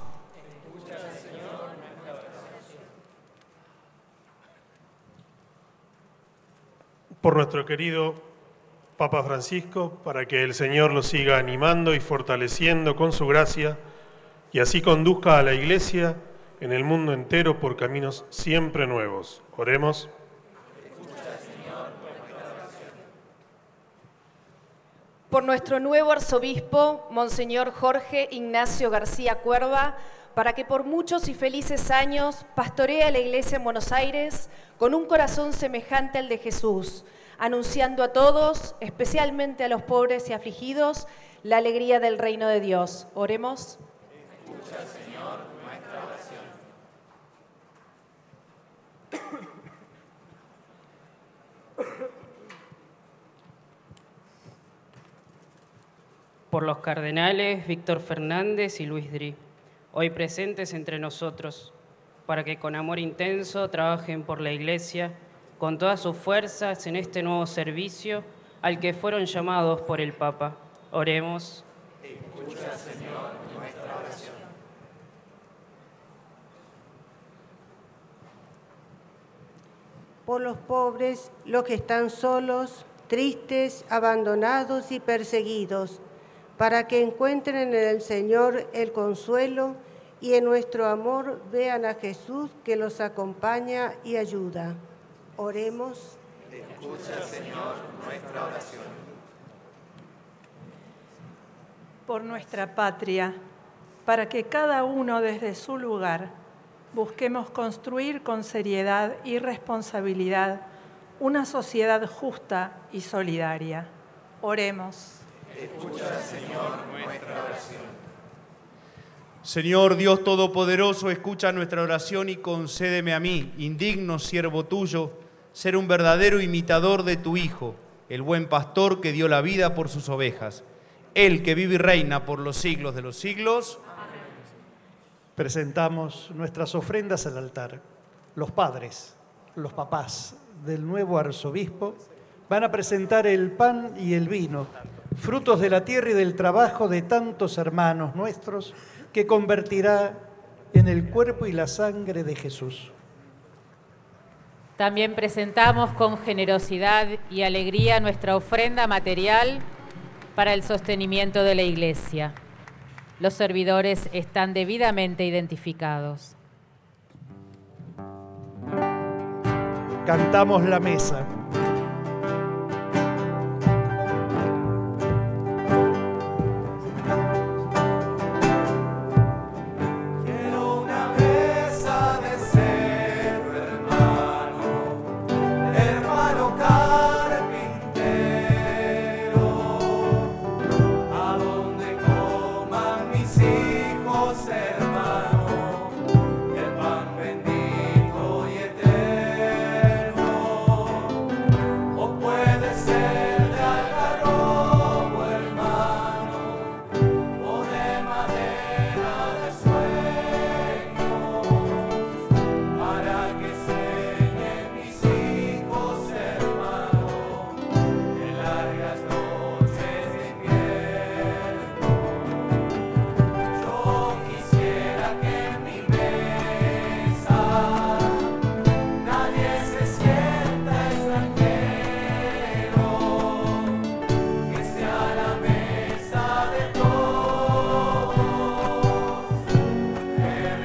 por nuestro querido Papa Francisco, para que el Señor lo siga animando y fortaleciendo con su gracia y así conduzca a la Iglesia en el mundo entero por caminos siempre nuevos. Oremos.
por nuestro nuevo arzobispo, Monseñor Jorge Ignacio García Cuerva, para que por muchos y felices años pastoree a la Iglesia en Buenos Aires con un corazón semejante al de Jesús, anunciando a todos, especialmente a los pobres y afligidos, la alegría del reino de Dios. Oremos.
por los cardenales Víctor Fernández y Luis Dri, hoy presentes entre nosotros, para que con amor intenso trabajen por la Iglesia con todas sus fuerzas en este nuevo servicio al que fueron llamados por el Papa. Oremos.
Escucha, Señor, nuestra oración.
por los pobres, los que están solos, tristes, abandonados y perseguidos, para que encuentren en el Señor el consuelo y en nuestro amor vean a Jesús que los acompaña y ayuda. Oremos.
Escucha, Señor, nuestra oración.
por nuestra patria, para que cada uno desde su lugar busquemos construir con seriedad y responsabilidad una sociedad justa y solidaria. Oremos.
Escucha, Señor, nuestra oración.
Señor Dios Todopoderoso, escucha nuestra oración y concédeme a mí, indigno siervo tuyo, ser un verdadero imitador de tu Hijo, el buen pastor que dio la vida por sus ovejas. Él que vive y reina por los siglos de los siglos.
Presentamos nuestras ofrendas al altar. Los padres, los papás del nuevo arzobispo van a presentar el pan y el vino, frutos de la tierra y del trabajo de tantos hermanos nuestros, que convertirá en el cuerpo y la sangre de Jesús.
También presentamos con generosidad y alegría nuestra ofrenda material para el sostenimiento de la Iglesia. Los servidores están debidamente identificados.
Cantamos la mesa.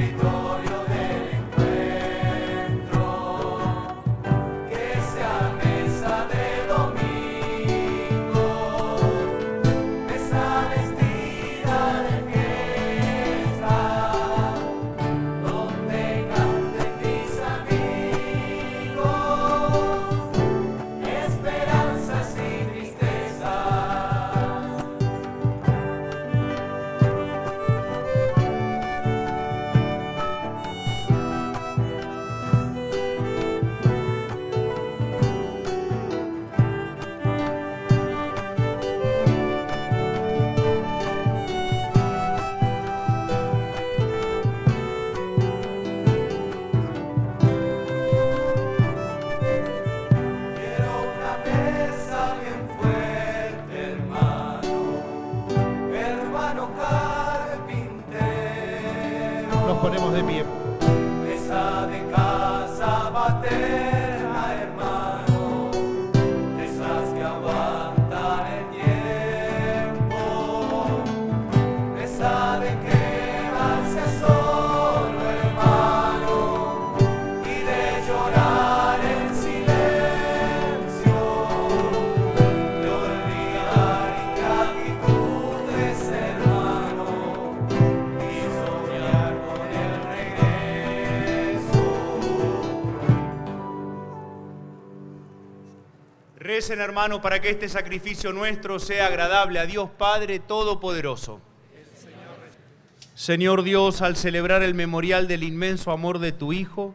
Espíritu.
Recen, hermano, para que este sacrificio nuestro sea agradable a Dios Padre Todopoderoso. Señor Dios, al celebrar el memorial del inmenso amor de tu Hijo,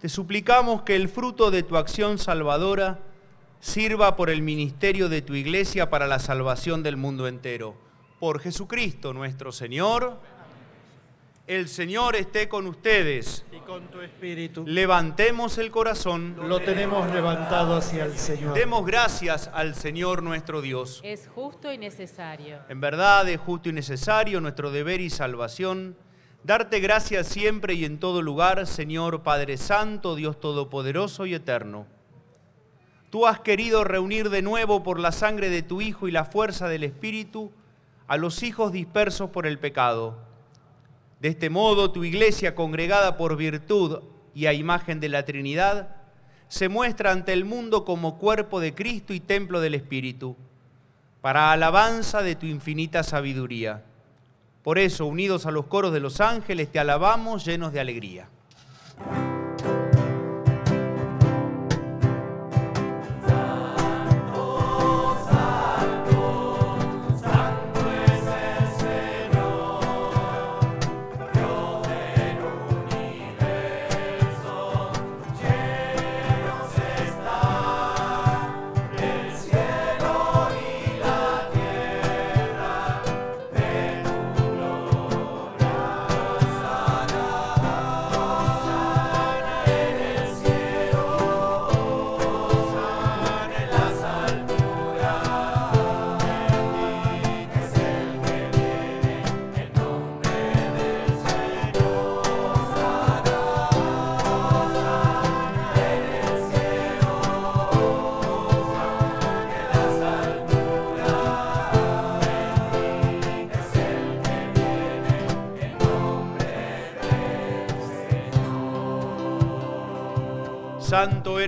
te suplicamos que el fruto de tu acción salvadora sirva por el ministerio de tu iglesia para la salvación del mundo entero. Por Jesucristo nuestro Señor. El Señor esté con ustedes.
Y con tu espíritu.
Levantemos el corazón.
Lo tenemos levantado hacia el Señor.
Demos gracias al Señor nuestro Dios.
Es justo y necesario.
En verdad es justo y necesario nuestro deber y salvación darte gracias siempre y en todo lugar, Señor Padre Santo, Dios Todopoderoso y Eterno. Tú has querido reunir de nuevo por la sangre de tu Hijo y la fuerza del Espíritu a los hijos dispersos por el pecado. De este modo, tu iglesia, congregada por virtud y a imagen de la Trinidad, se muestra ante el mundo como cuerpo de Cristo y templo del Espíritu, para alabanza de tu infinita sabiduría. Por eso, unidos a los coros de los ángeles, te alabamos llenos de alegría.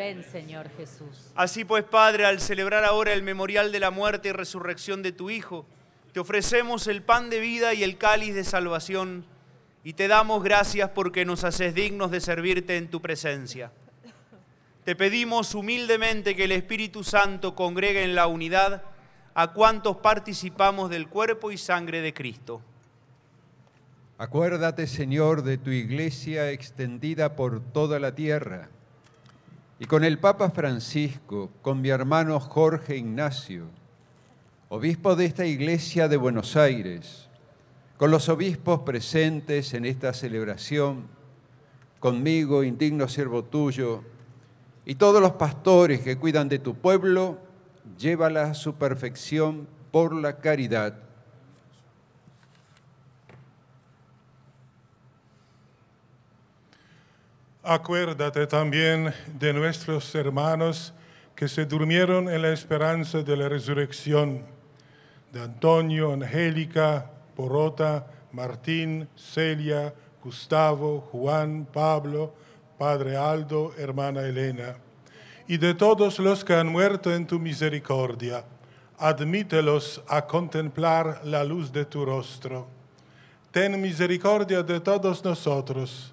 Ven, Señor Jesús.
Así pues, Padre, al celebrar ahora el memorial de la muerte y resurrección de tu Hijo, te ofrecemos el pan de vida y el cáliz de salvación, y te damos gracias porque nos haces dignos de servirte en tu presencia. Te pedimos humildemente que el Espíritu Santo congregue en la unidad a cuantos participamos del cuerpo y sangre de Cristo.
Acuérdate, Señor, de tu iglesia extendida por toda la tierra. Y con el Papa Francisco, con mi hermano Jorge Ignacio, obispo de esta iglesia de Buenos Aires, con los obispos presentes en esta celebración, conmigo, indigno siervo tuyo, Y todos los pastores que cuidan de tu pueblo, llévala a su perfección por la caridad.
Acuérdate también de nuestros hermanos que se durmieron en la esperanza de la resurrección, de Antonio, Angélica, Porota, Martín, Celia, Gustavo, Juan, Pablo, Padre Aldo, hermana Elena, y de todos los que han muerto en tu misericordia. Admítelos a contemplar la luz de tu rostro. Ten misericordia de todos nosotros,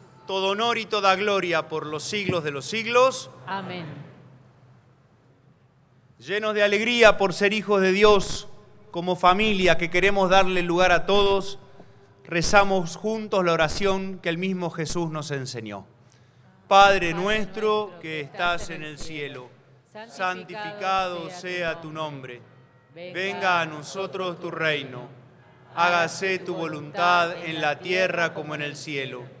todo honor y toda gloria por los siglos de los siglos.
Amén.
Llenos de alegría por ser hijos de Dios, como familia que queremos darle lugar a todos, rezamos juntos la oración que el mismo Jesús nos enseñó. Padre nuestro que estás en el cielo, santificado sea tu nombre. Venga a nosotros tu reino. Hágase tu voluntad en la tierra como en el cielo.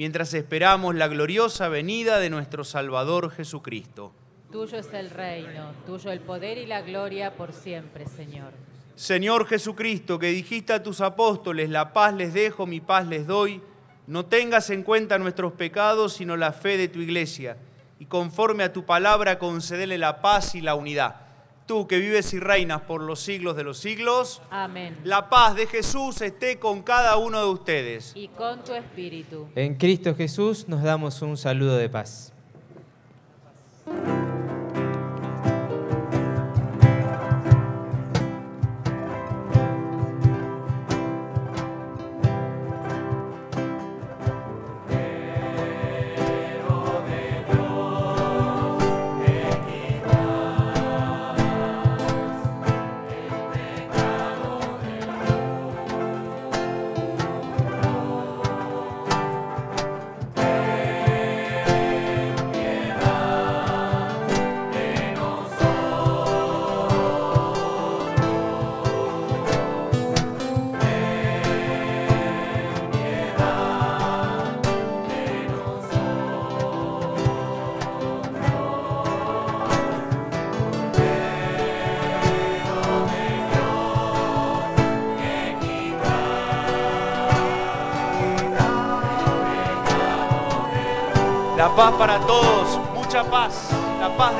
mientras esperamos la gloriosa venida de nuestro Salvador Jesucristo.
Tuyo es el reino, tuyo el poder y la gloria por siempre, Señor.
Señor Jesucristo, que dijiste a tus apóstoles, la paz les dejo, mi paz les doy, no tengas en cuenta nuestros pecados, sino la fe de tu iglesia, y conforme a tu palabra concedele la paz y la unidad. Tú que vives y reinas por los siglos de los siglos,
Amén.
la paz de Jesús esté con cada uno de ustedes.
Y con tu espíritu.
En Cristo Jesús nos damos un saludo de paz.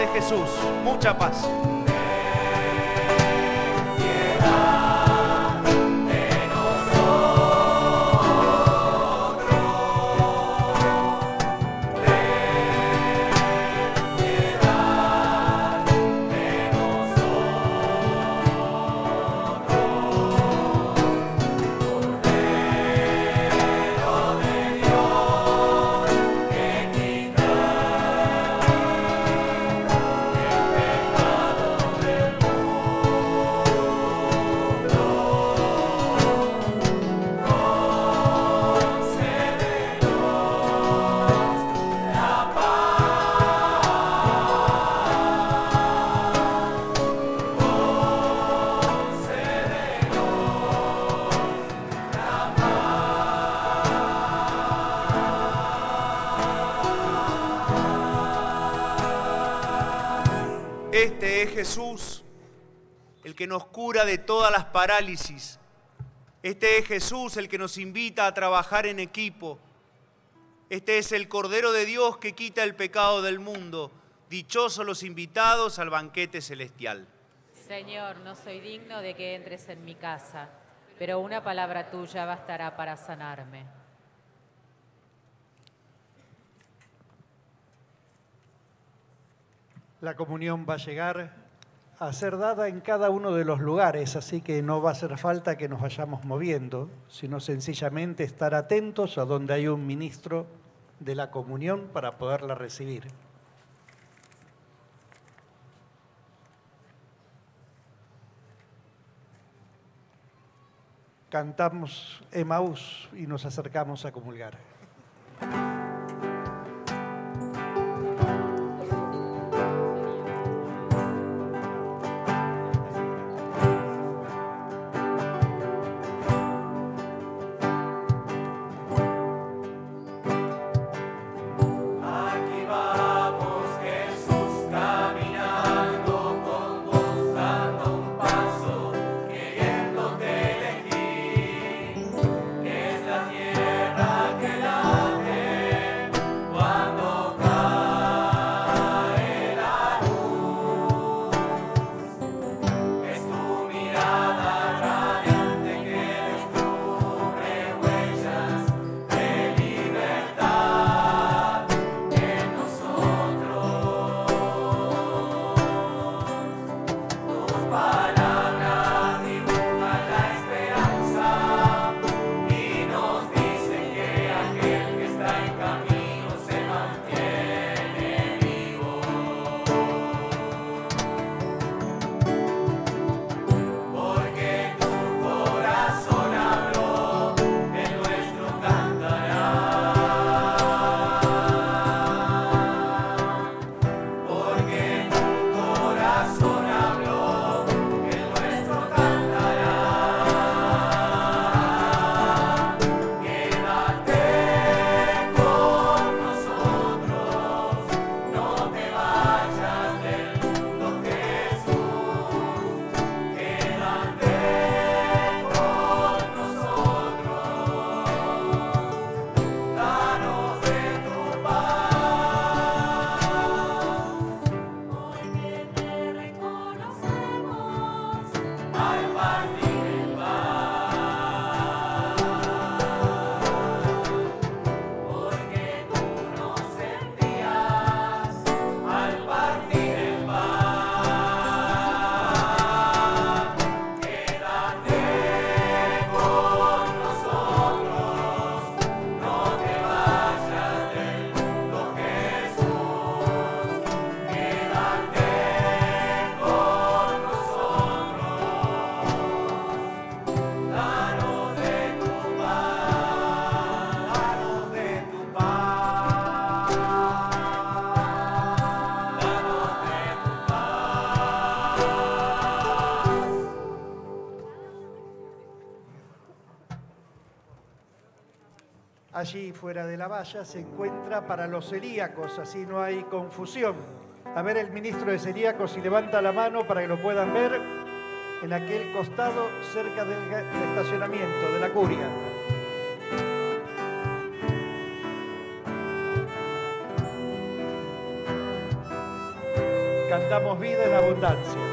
De Jesús, mucha paz. Parálisis. Este es Jesús, el que nos invita a trabajar en equipo. Este es el Cordero de Dios que quita el pecado del mundo. Dichosos los invitados al banquete celestial.
Señor, no soy digno de que entres en mi casa, pero una palabra tuya bastará para sanarme.
La comunión va a llegar a ser dada en cada uno de los lugares, así que no va a hacer falta que nos vayamos moviendo, sino sencillamente estar atentos a donde hay un ministro de la comunión para poderla recibir. Cantamos Emaús y nos acercamos a comulgar.
Se
encuentra para los celíacos, así no hay confusión. A ver el ministro de celíacos si levanta la mano para que lo puedan ver en aquel costado cerca del estacionamiento de la curia. Cantamos vida en abundancia.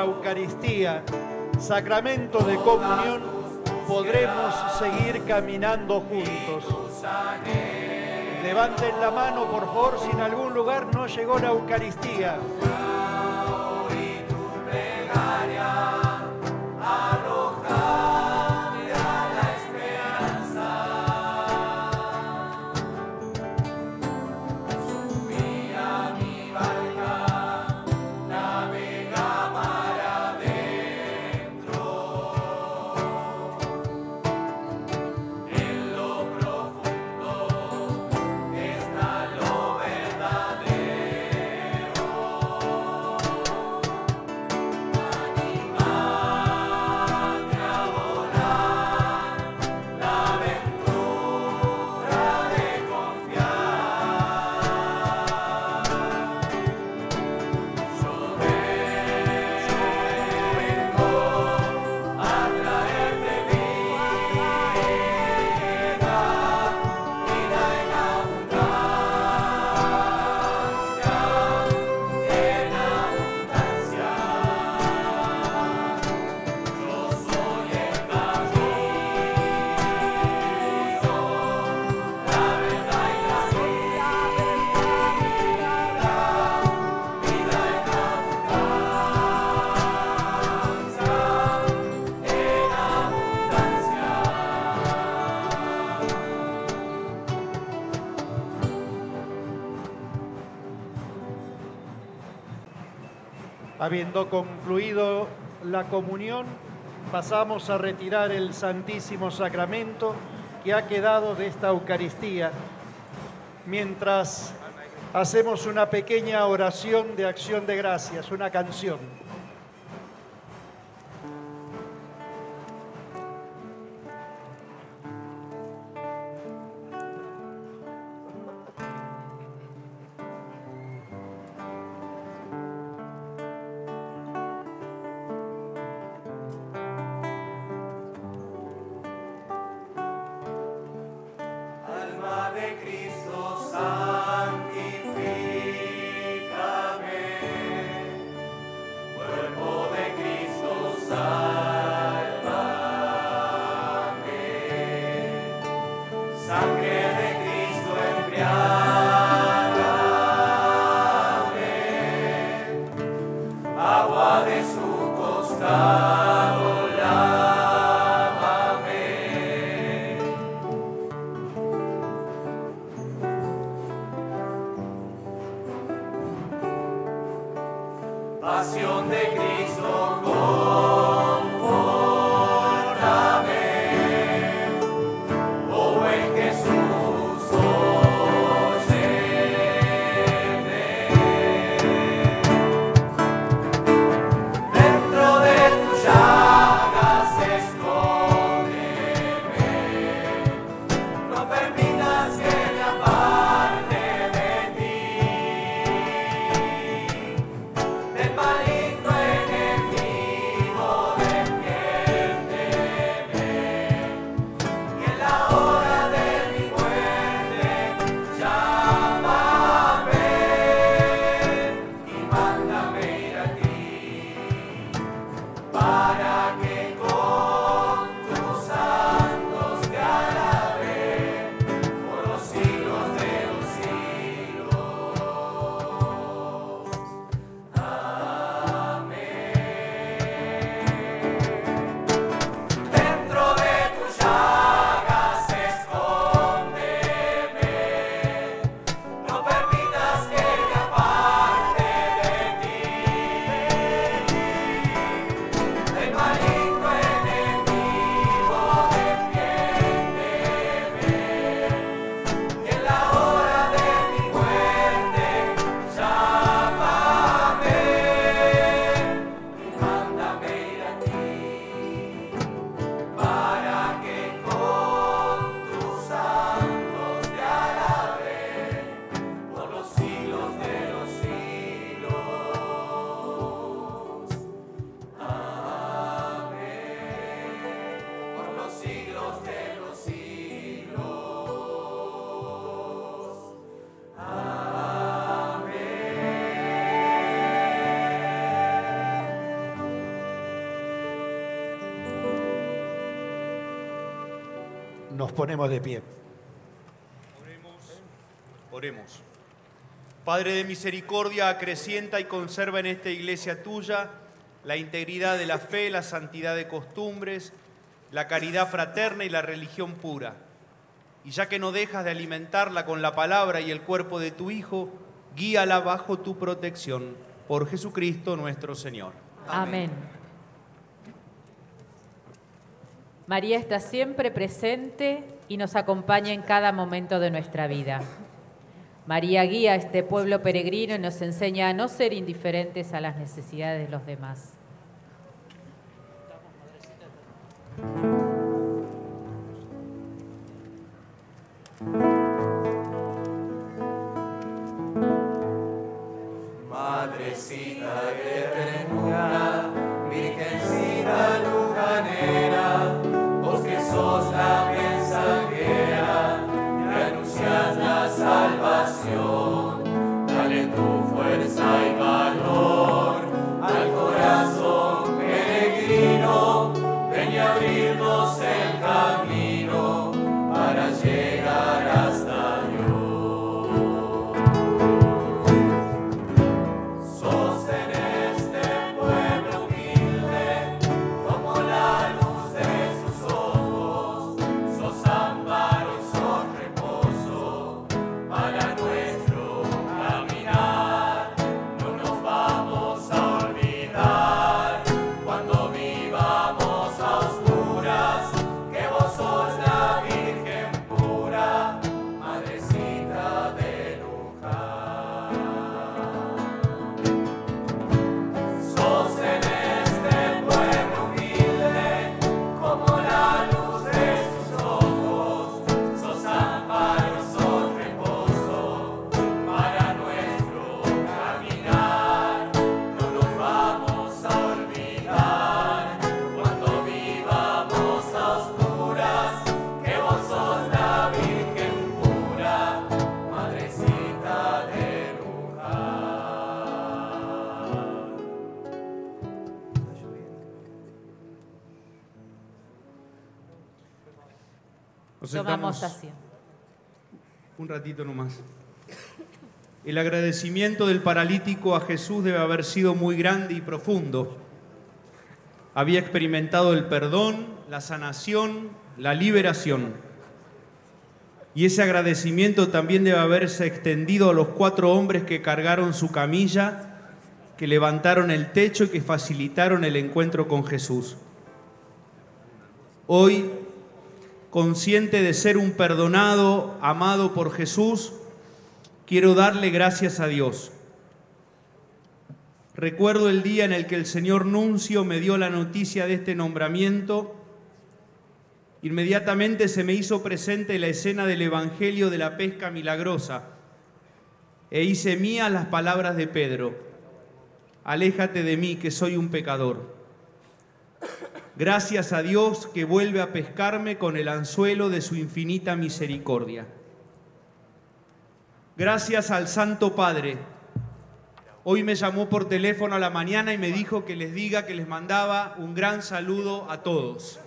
La Eucaristía, sacramento de comunión, podremos seguir caminando juntos. Levanten la mano, por favor, si en algún lugar no llegó la Eucaristía. Habiendo concluido la comunión, pasamos a retirar el Santísimo Sacramento que ha quedado de esta Eucaristía, mientras hacemos una pequeña oración de acción de gracias, una canción. Nos ponemos de pie.
Oremos. Padre de misericordia, acrecienta y conserva en esta iglesia tuya la integridad de la fe, la santidad de costumbres, la caridad fraterna y la religión pura. Y ya que no dejas de alimentarla con la palabra y el cuerpo de tu Hijo, guíala bajo tu protección. Por Jesucristo nuestro Señor.
Amén. María está siempre presente y nos acompaña en cada momento de nuestra vida. María guía a este pueblo peregrino y nos enseña a no ser indiferentes a las necesidades de los demás.
Madrecita de ternura, salvación, Nos
Tomamos asiento.
un ratito nomás. El agradecimiento del paralítico a Jesús debe haber sido muy grande y profundo. Había experimentado el perdón, la sanación, la liberación. Y ese agradecimiento también debe haberse extendido a los cuatro hombres que cargaron su camilla, que levantaron el techo y que facilitaron el encuentro con Jesús. Hoy, consciente de ser un perdonado, amado por Jesús, quiero darle gracias a Dios. Recuerdo el día en el que el señor Nuncio me dio la noticia de este nombramiento. Inmediatamente se me hizo presente la escena del Evangelio de la pesca milagrosa e hice mías las palabras de Pedro. Aléjate de mí, que soy un pecador. Gracias a Dios que vuelve a pescarme con el anzuelo de su infinita misericordia. Gracias al Santo Padre. Hoy me llamó por teléfono a la mañana y me dijo que les diga que les mandaba un gran saludo a todos.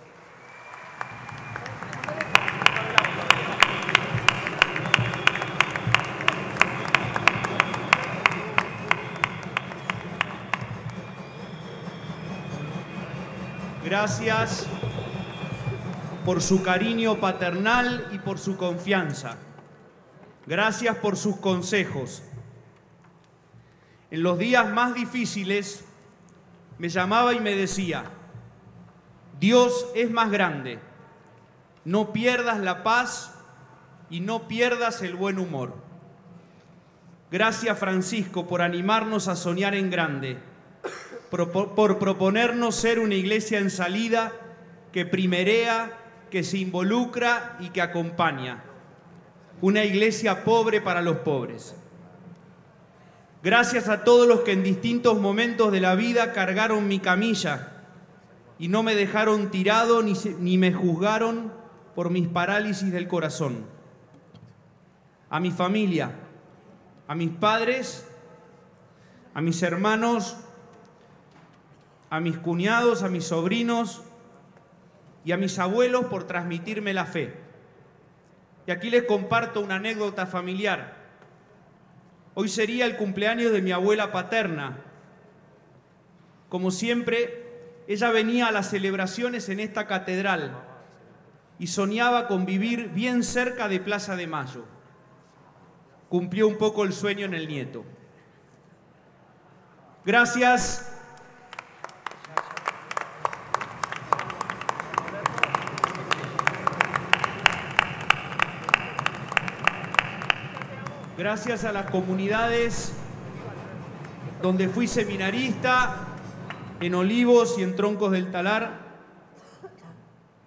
Gracias por su cariño paternal y por su confianza. Gracias por sus consejos. En los días más difíciles me llamaba y me decía, Dios es más grande, no pierdas la paz y no pierdas el buen humor. Gracias Francisco por animarnos a soñar en grande, por, proponernos ser una iglesia en salida que primerea, que se involucra y que acompaña. Una iglesia pobre para los pobres. Gracias a todos los que en distintos momentos de la vida cargaron mi camilla y no me dejaron tirado ni, ni me juzgaron por mis parálisis del corazón. A mi familia, a mis padres, a mis hermanos, a mis cuñados, a mis sobrinos y a mis abuelos por transmitirme la fe. Y aquí les comparto una anécdota familiar. Hoy sería el cumpleaños de mi abuela paterna. Como siempre, ella venía a las celebraciones en esta catedral y soñaba con vivir bien cerca de Plaza de Mayo. Cumplió un poco el sueño en el nieto. Gracias. Gracias a las comunidades donde fui seminarista, en Olivos y en Troncos del Talar.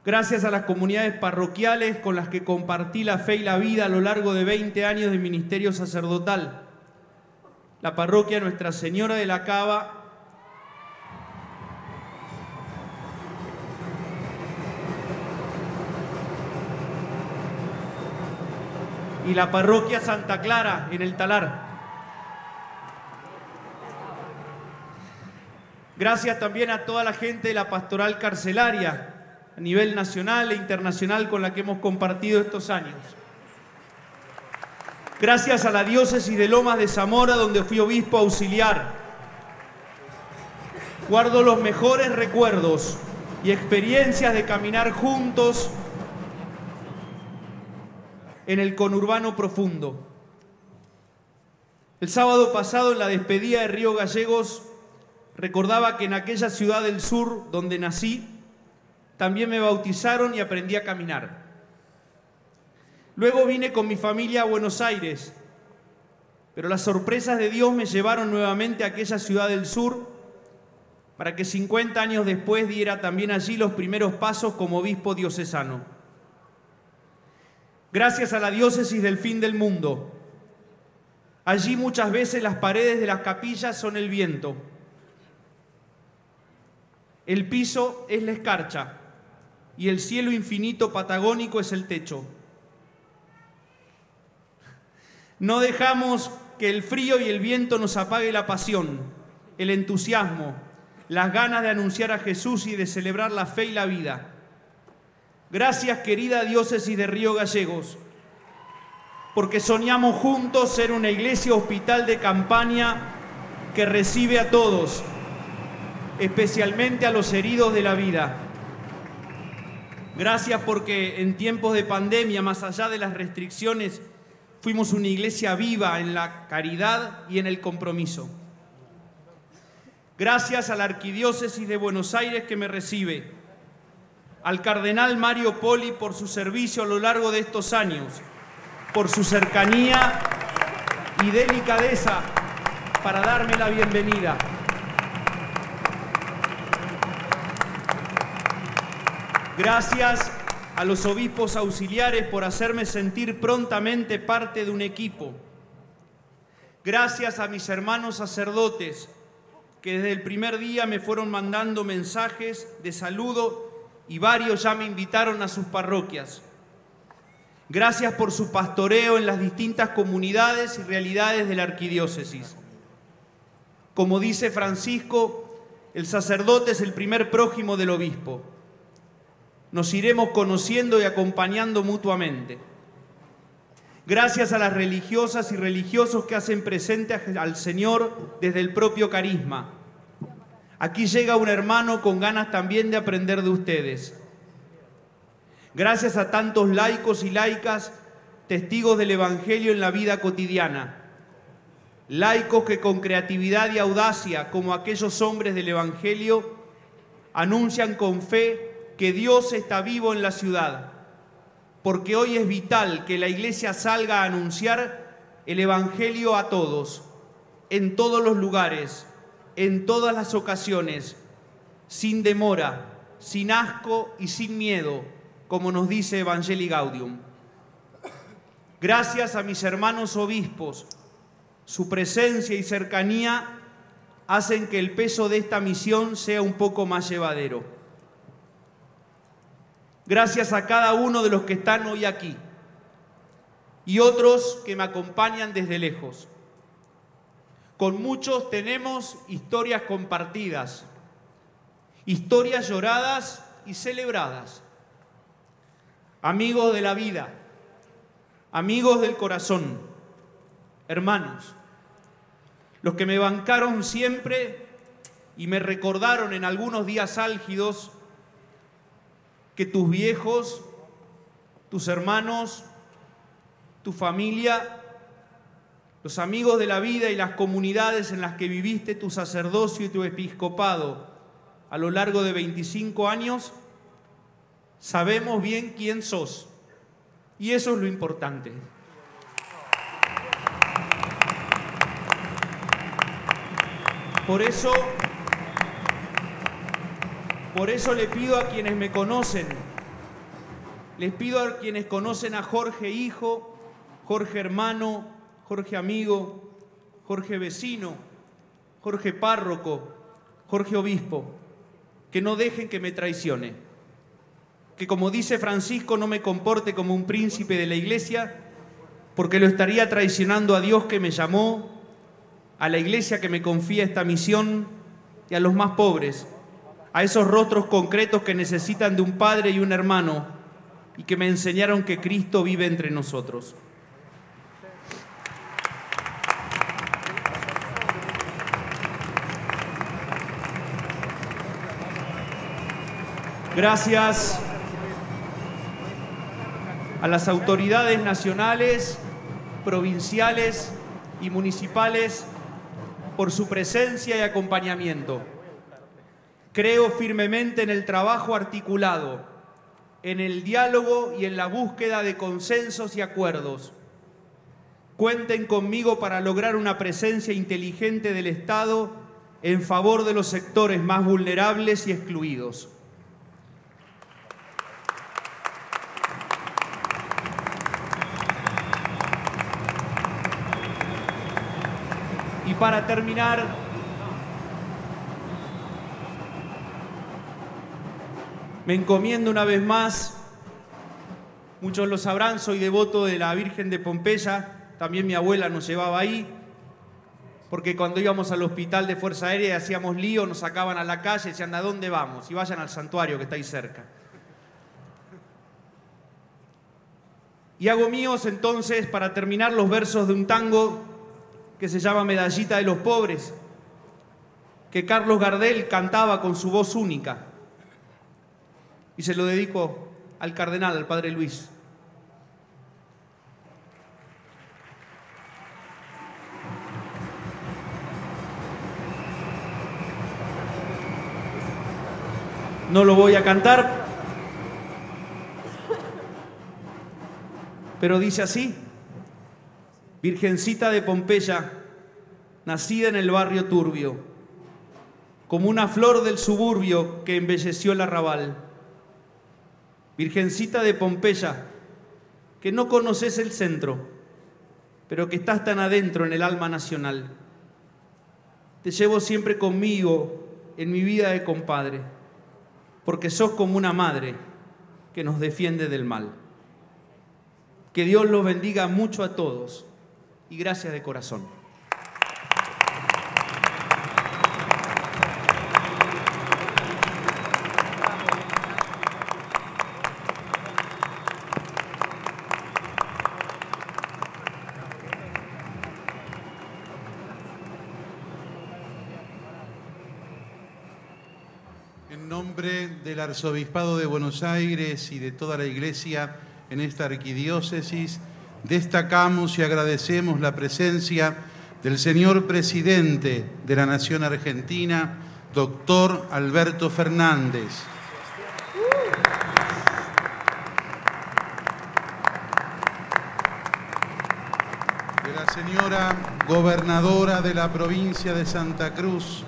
Gracias a las comunidades parroquiales con las que compartí la fe y la vida a lo largo de 20 años de ministerio sacerdotal. La parroquia Nuestra Señora de la Cava y la parroquia Santa Clara en el Talar. Gracias también a toda la gente de la pastoral carcelaria a nivel nacional e internacional con la que hemos compartido estos años. Gracias a la diócesis de Lomas de Zamora donde fui obispo auxiliar. Guardo los mejores recuerdos y experiencias de caminar juntos en el conurbano profundo. El sábado pasado en la despedida de Río Gallegos recordaba que en aquella ciudad del sur donde nací, también me bautizaron y aprendí a caminar. Luego vine con mi familia a Buenos Aires, pero las sorpresas de Dios me llevaron nuevamente a aquella ciudad del sur para que 50 años después diera también allí los primeros pasos como obispo diocesano. Gracias a la diócesis del fin del mundo. Allí muchas veces las paredes de las capillas son el viento. El piso es la escarcha y el cielo infinito patagónico es el techo. No dejamos que el frío y el viento nos apague la pasión, el entusiasmo, las ganas de anunciar a Jesús y de celebrar la fe y la vida. Gracias querida diócesis de Río Gallegos, porque soñamos juntos ser una iglesia hospital de campaña que recibe a todos, especialmente a los heridos de la vida. Gracias porque en tiempos de pandemia, más allá de las restricciones, fuimos una iglesia viva en la caridad y en el compromiso. Gracias a la Arquidiócesis de Buenos Aires que me recibe, al Cardenal Mario Poli por su servicio a lo largo de estos años, por su cercanía y delicadeza para darme la bienvenida. Gracias a los obispos auxiliares por hacerme sentir prontamente parte de un equipo. Gracias a mis hermanos sacerdotes que desde el primer día me fueron mandando mensajes de saludo y varios ya me invitaron a sus parroquias. Gracias por su pastoreo en las distintas comunidades y realidades de la arquidiócesis. Como dice Francisco, el sacerdote es el primer prójimo del obispo nos iremos conociendo y acompañando mutuamente. Gracias a las religiosas y religiosos que hacen presente al Señor desde el propio carisma. Aquí llega un hermano con ganas también de aprender de ustedes. Gracias a tantos laicos y laicas, testigos del Evangelio en la vida cotidiana. Laicos que con creatividad y audacia, como aquellos hombres del Evangelio, anuncian con fe que Dios está vivo en la ciudad, porque hoy es vital que la iglesia salga a anunciar el Evangelio a todos, en todos los lugares, en todas las ocasiones, sin demora, sin asco y sin miedo, como nos dice Evangelii Gaudium. Gracias a mis hermanos obispos, su presencia y cercanía hacen que el peso de esta misión sea un poco más llevadero. Gracias a cada uno de los que están hoy aquí y otros que me acompañan desde lejos. Con muchos tenemos historias compartidas, historias lloradas y celebradas, amigos de la vida, amigos del corazón, hermanos, los que me bancaron siempre y me recordaron en algunos días álgidos que tus viejos, tus hermanos, tu familia, los amigos de la vida y las comunidades en las que viviste tu sacerdocio y tu episcopado a lo largo de 25 años, sabemos bien quién sos. Y eso es lo importante. Por eso, por eso le pido a quienes me conocen, les pido a quienes conocen a Jorge hijo, Jorge hermano, Jorge amigo, Jorge vecino, Jorge párroco, Jorge obispo, que no dejen que me traicione, que como dice Francisco no me comporte como un príncipe de la iglesia, porque lo estaría traicionando a Dios que me llamó, a la iglesia que me confía esta misión y a los más pobres, a esos rostros concretos que necesitan de un padre y un hermano y que me enseñaron que Cristo vive entre nosotros. Gracias a las autoridades nacionales, provinciales y municipales por su presencia y acompañamiento. Creo firmemente en el trabajo articulado, en el diálogo y en la búsqueda de consensos y acuerdos. Cuenten conmigo para lograr una presencia inteligente del Estado en favor de los sectores más vulnerables y excluidos. Para terminar, me encomiendo una vez más, muchos lo sabrán, soy devoto de la Virgen de Pompeya, también mi abuela nos llevaba ahí, porque cuando íbamos al hospital de Fuerza Aérea y hacíamos lío, nos sacaban a la calle y decían, ¿a dónde vamos? Y vayan al santuario que está ahí cerca. Y hago míos entonces, para terminar, los versos de un tango que se llama Medallita de los Pobres, que Carlos Gardel cantaba con su voz única. Y se lo dedico al cardenal, al Padre Luis. No lo voy a cantar, pero dice así. Virgencita de Pompeya, nacida en el barrio turbio, como una flor del suburbio que embelleció el arrabal. Virgencita de Pompeya, que no conoces el centro, pero que estás tan adentro en el alma nacional. Te llevo siempre conmigo en mi vida de compadre, porque sos como una madre que nos defiende del mal. Que Dios los bendiga mucho a todos y gracias de corazón.
En nombre del Arzobispado de Buenos Aires y de toda la Iglesia en esta arquidiócesis, destacamos y agradecemos la presencia del señor presidente de la Nación Argentina, doctor Alberto Fernández. De la señora gobernadora de la provincia de Santa Cruz,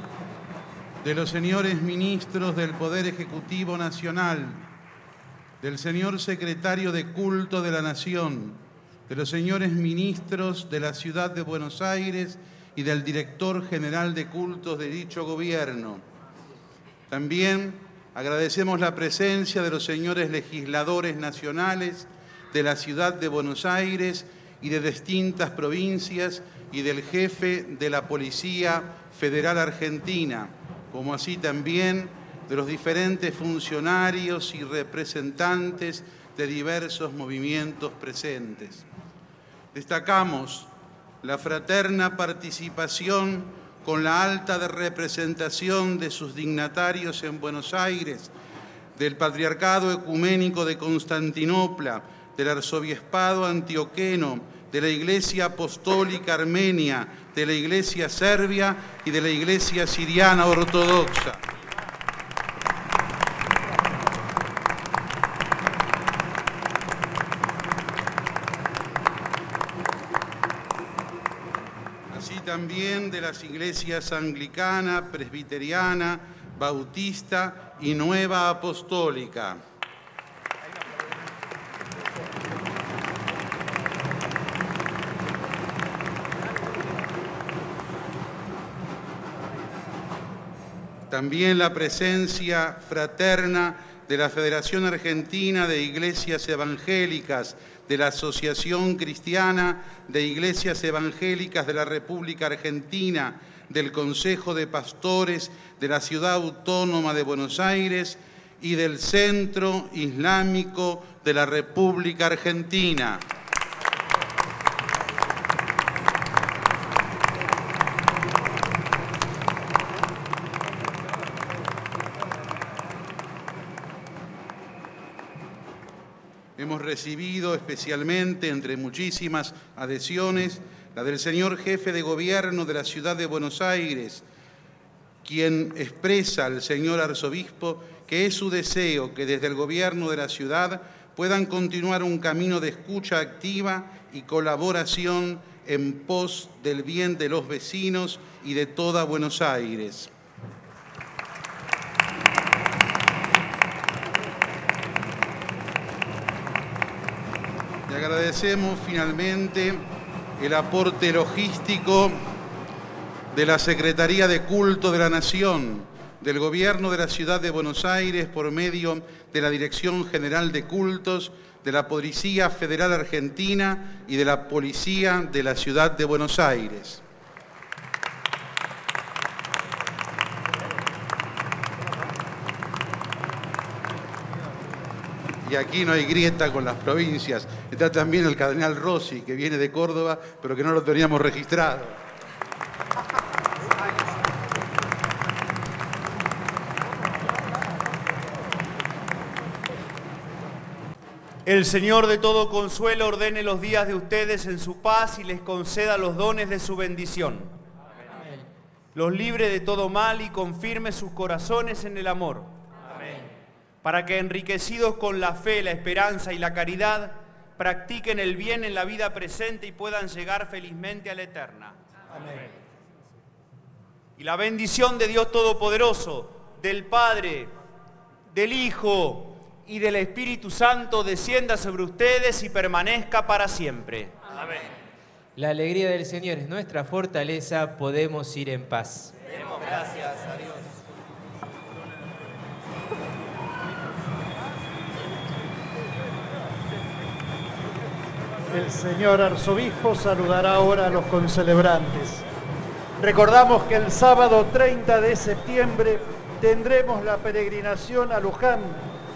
de los señores ministros del Poder Ejecutivo Nacional, del señor secretario de Culto de la Nación, de los señores ministros de la Ciudad de Buenos Aires y del director general de cultos de dicho gobierno. También agradecemos la presencia de los señores legisladores nacionales de la Ciudad de Buenos Aires y de distintas provincias y del jefe de la Policía Federal Argentina, como así también de los diferentes funcionarios y representantes de diversos movimientos presentes. Destacamos la fraterna participación con la alta de representación de sus dignatarios en Buenos Aires, del Patriarcado Ecuménico de Constantinopla, del Arzobispado Antioqueno, de la Iglesia Apostólica Armenia, de la Iglesia Serbia y de la Iglesia Siriana Ortodoxa. También de las iglesias anglicana, presbiteriana, bautista y nueva apostólica. También la presencia fraterna de la Federación Argentina de Iglesias Evangélicas, de la Asociación Cristiana de Iglesias Evangélicas de la República Argentina, del Consejo de Pastores de la Ciudad Autónoma de Buenos Aires y del Centro Islámico de la República Argentina. Recibido especialmente, entre muchísimas adhesiones, la del señor jefe de gobierno de la ciudad de Buenos Aires, quien expresa al señor arzobispo que es su deseo que desde el gobierno de la ciudad puedan continuar un camino de escucha activa y colaboración en pos del bien de los vecinos y de toda Buenos Aires. Le agradecemos finalmente el aporte logístico de la Secretaría de Culto de la Nación, del Gobierno de la Ciudad de Buenos Aires por medio de la Dirección General de Cultos, de la Policía Federal Argentina y de la Policía de la Ciudad de Buenos Aires. Y aquí no hay grieta con las provincias. Está también el cardenal Rossi, que viene de Córdoba, pero que no lo teníamos registrado.
El Señor de todo consuelo ordene los días de ustedes en su paz y les conceda los dones de su bendición. Los libre de todo mal y confirme sus corazones en el amor. Para que enriquecidos con la fe, la esperanza y la caridad, practiquen el bien en la vida presente y puedan llegar felizmente a la eterna. Y la bendición de Dios Todopoderoso, del Padre, del Hijo y del Espíritu Santo descienda sobre ustedes y permanezca para siempre.
La alegría del Señor es nuestra fortaleza, podemos ir en paz.
Demos gracias a Dios.
El señor arzobispo saludará ahora a los concelebrantes. Recordamos que el sábado 30 de septiembre tendremos la peregrinación a Luján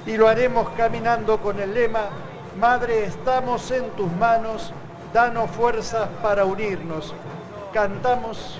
y lo haremos caminando con el lema Madre, estamos en tus manos, danos fuerzas para unirnos. Cantamos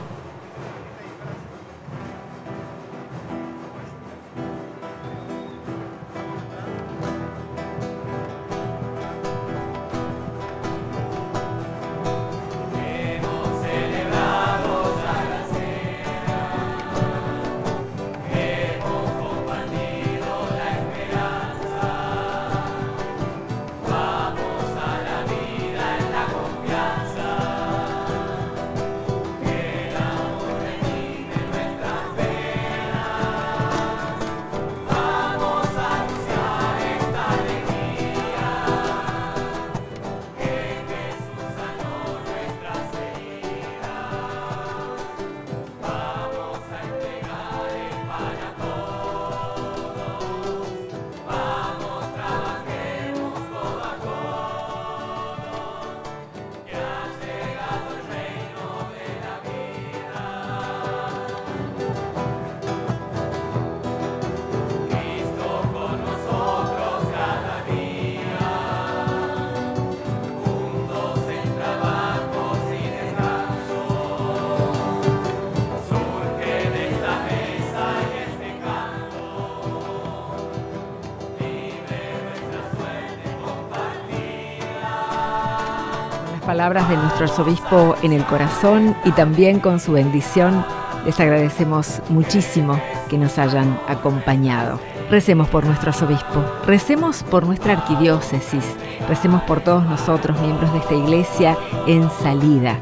palabras de nuestro arzobispo en el corazón y también con su bendición, les agradecemos muchísimo que nos hayan acompañado. Recemos por nuestro arzobispo, recemos por nuestra arquidiócesis, recemos por todos nosotros, miembros de esta iglesia, en salida.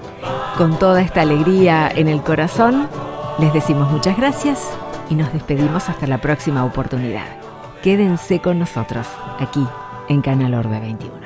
Con toda esta alegría en el corazón, les decimos muchas gracias y nos despedimos hasta la próxima oportunidad. Quédense con nosotros aquí en Canal Orbe 21.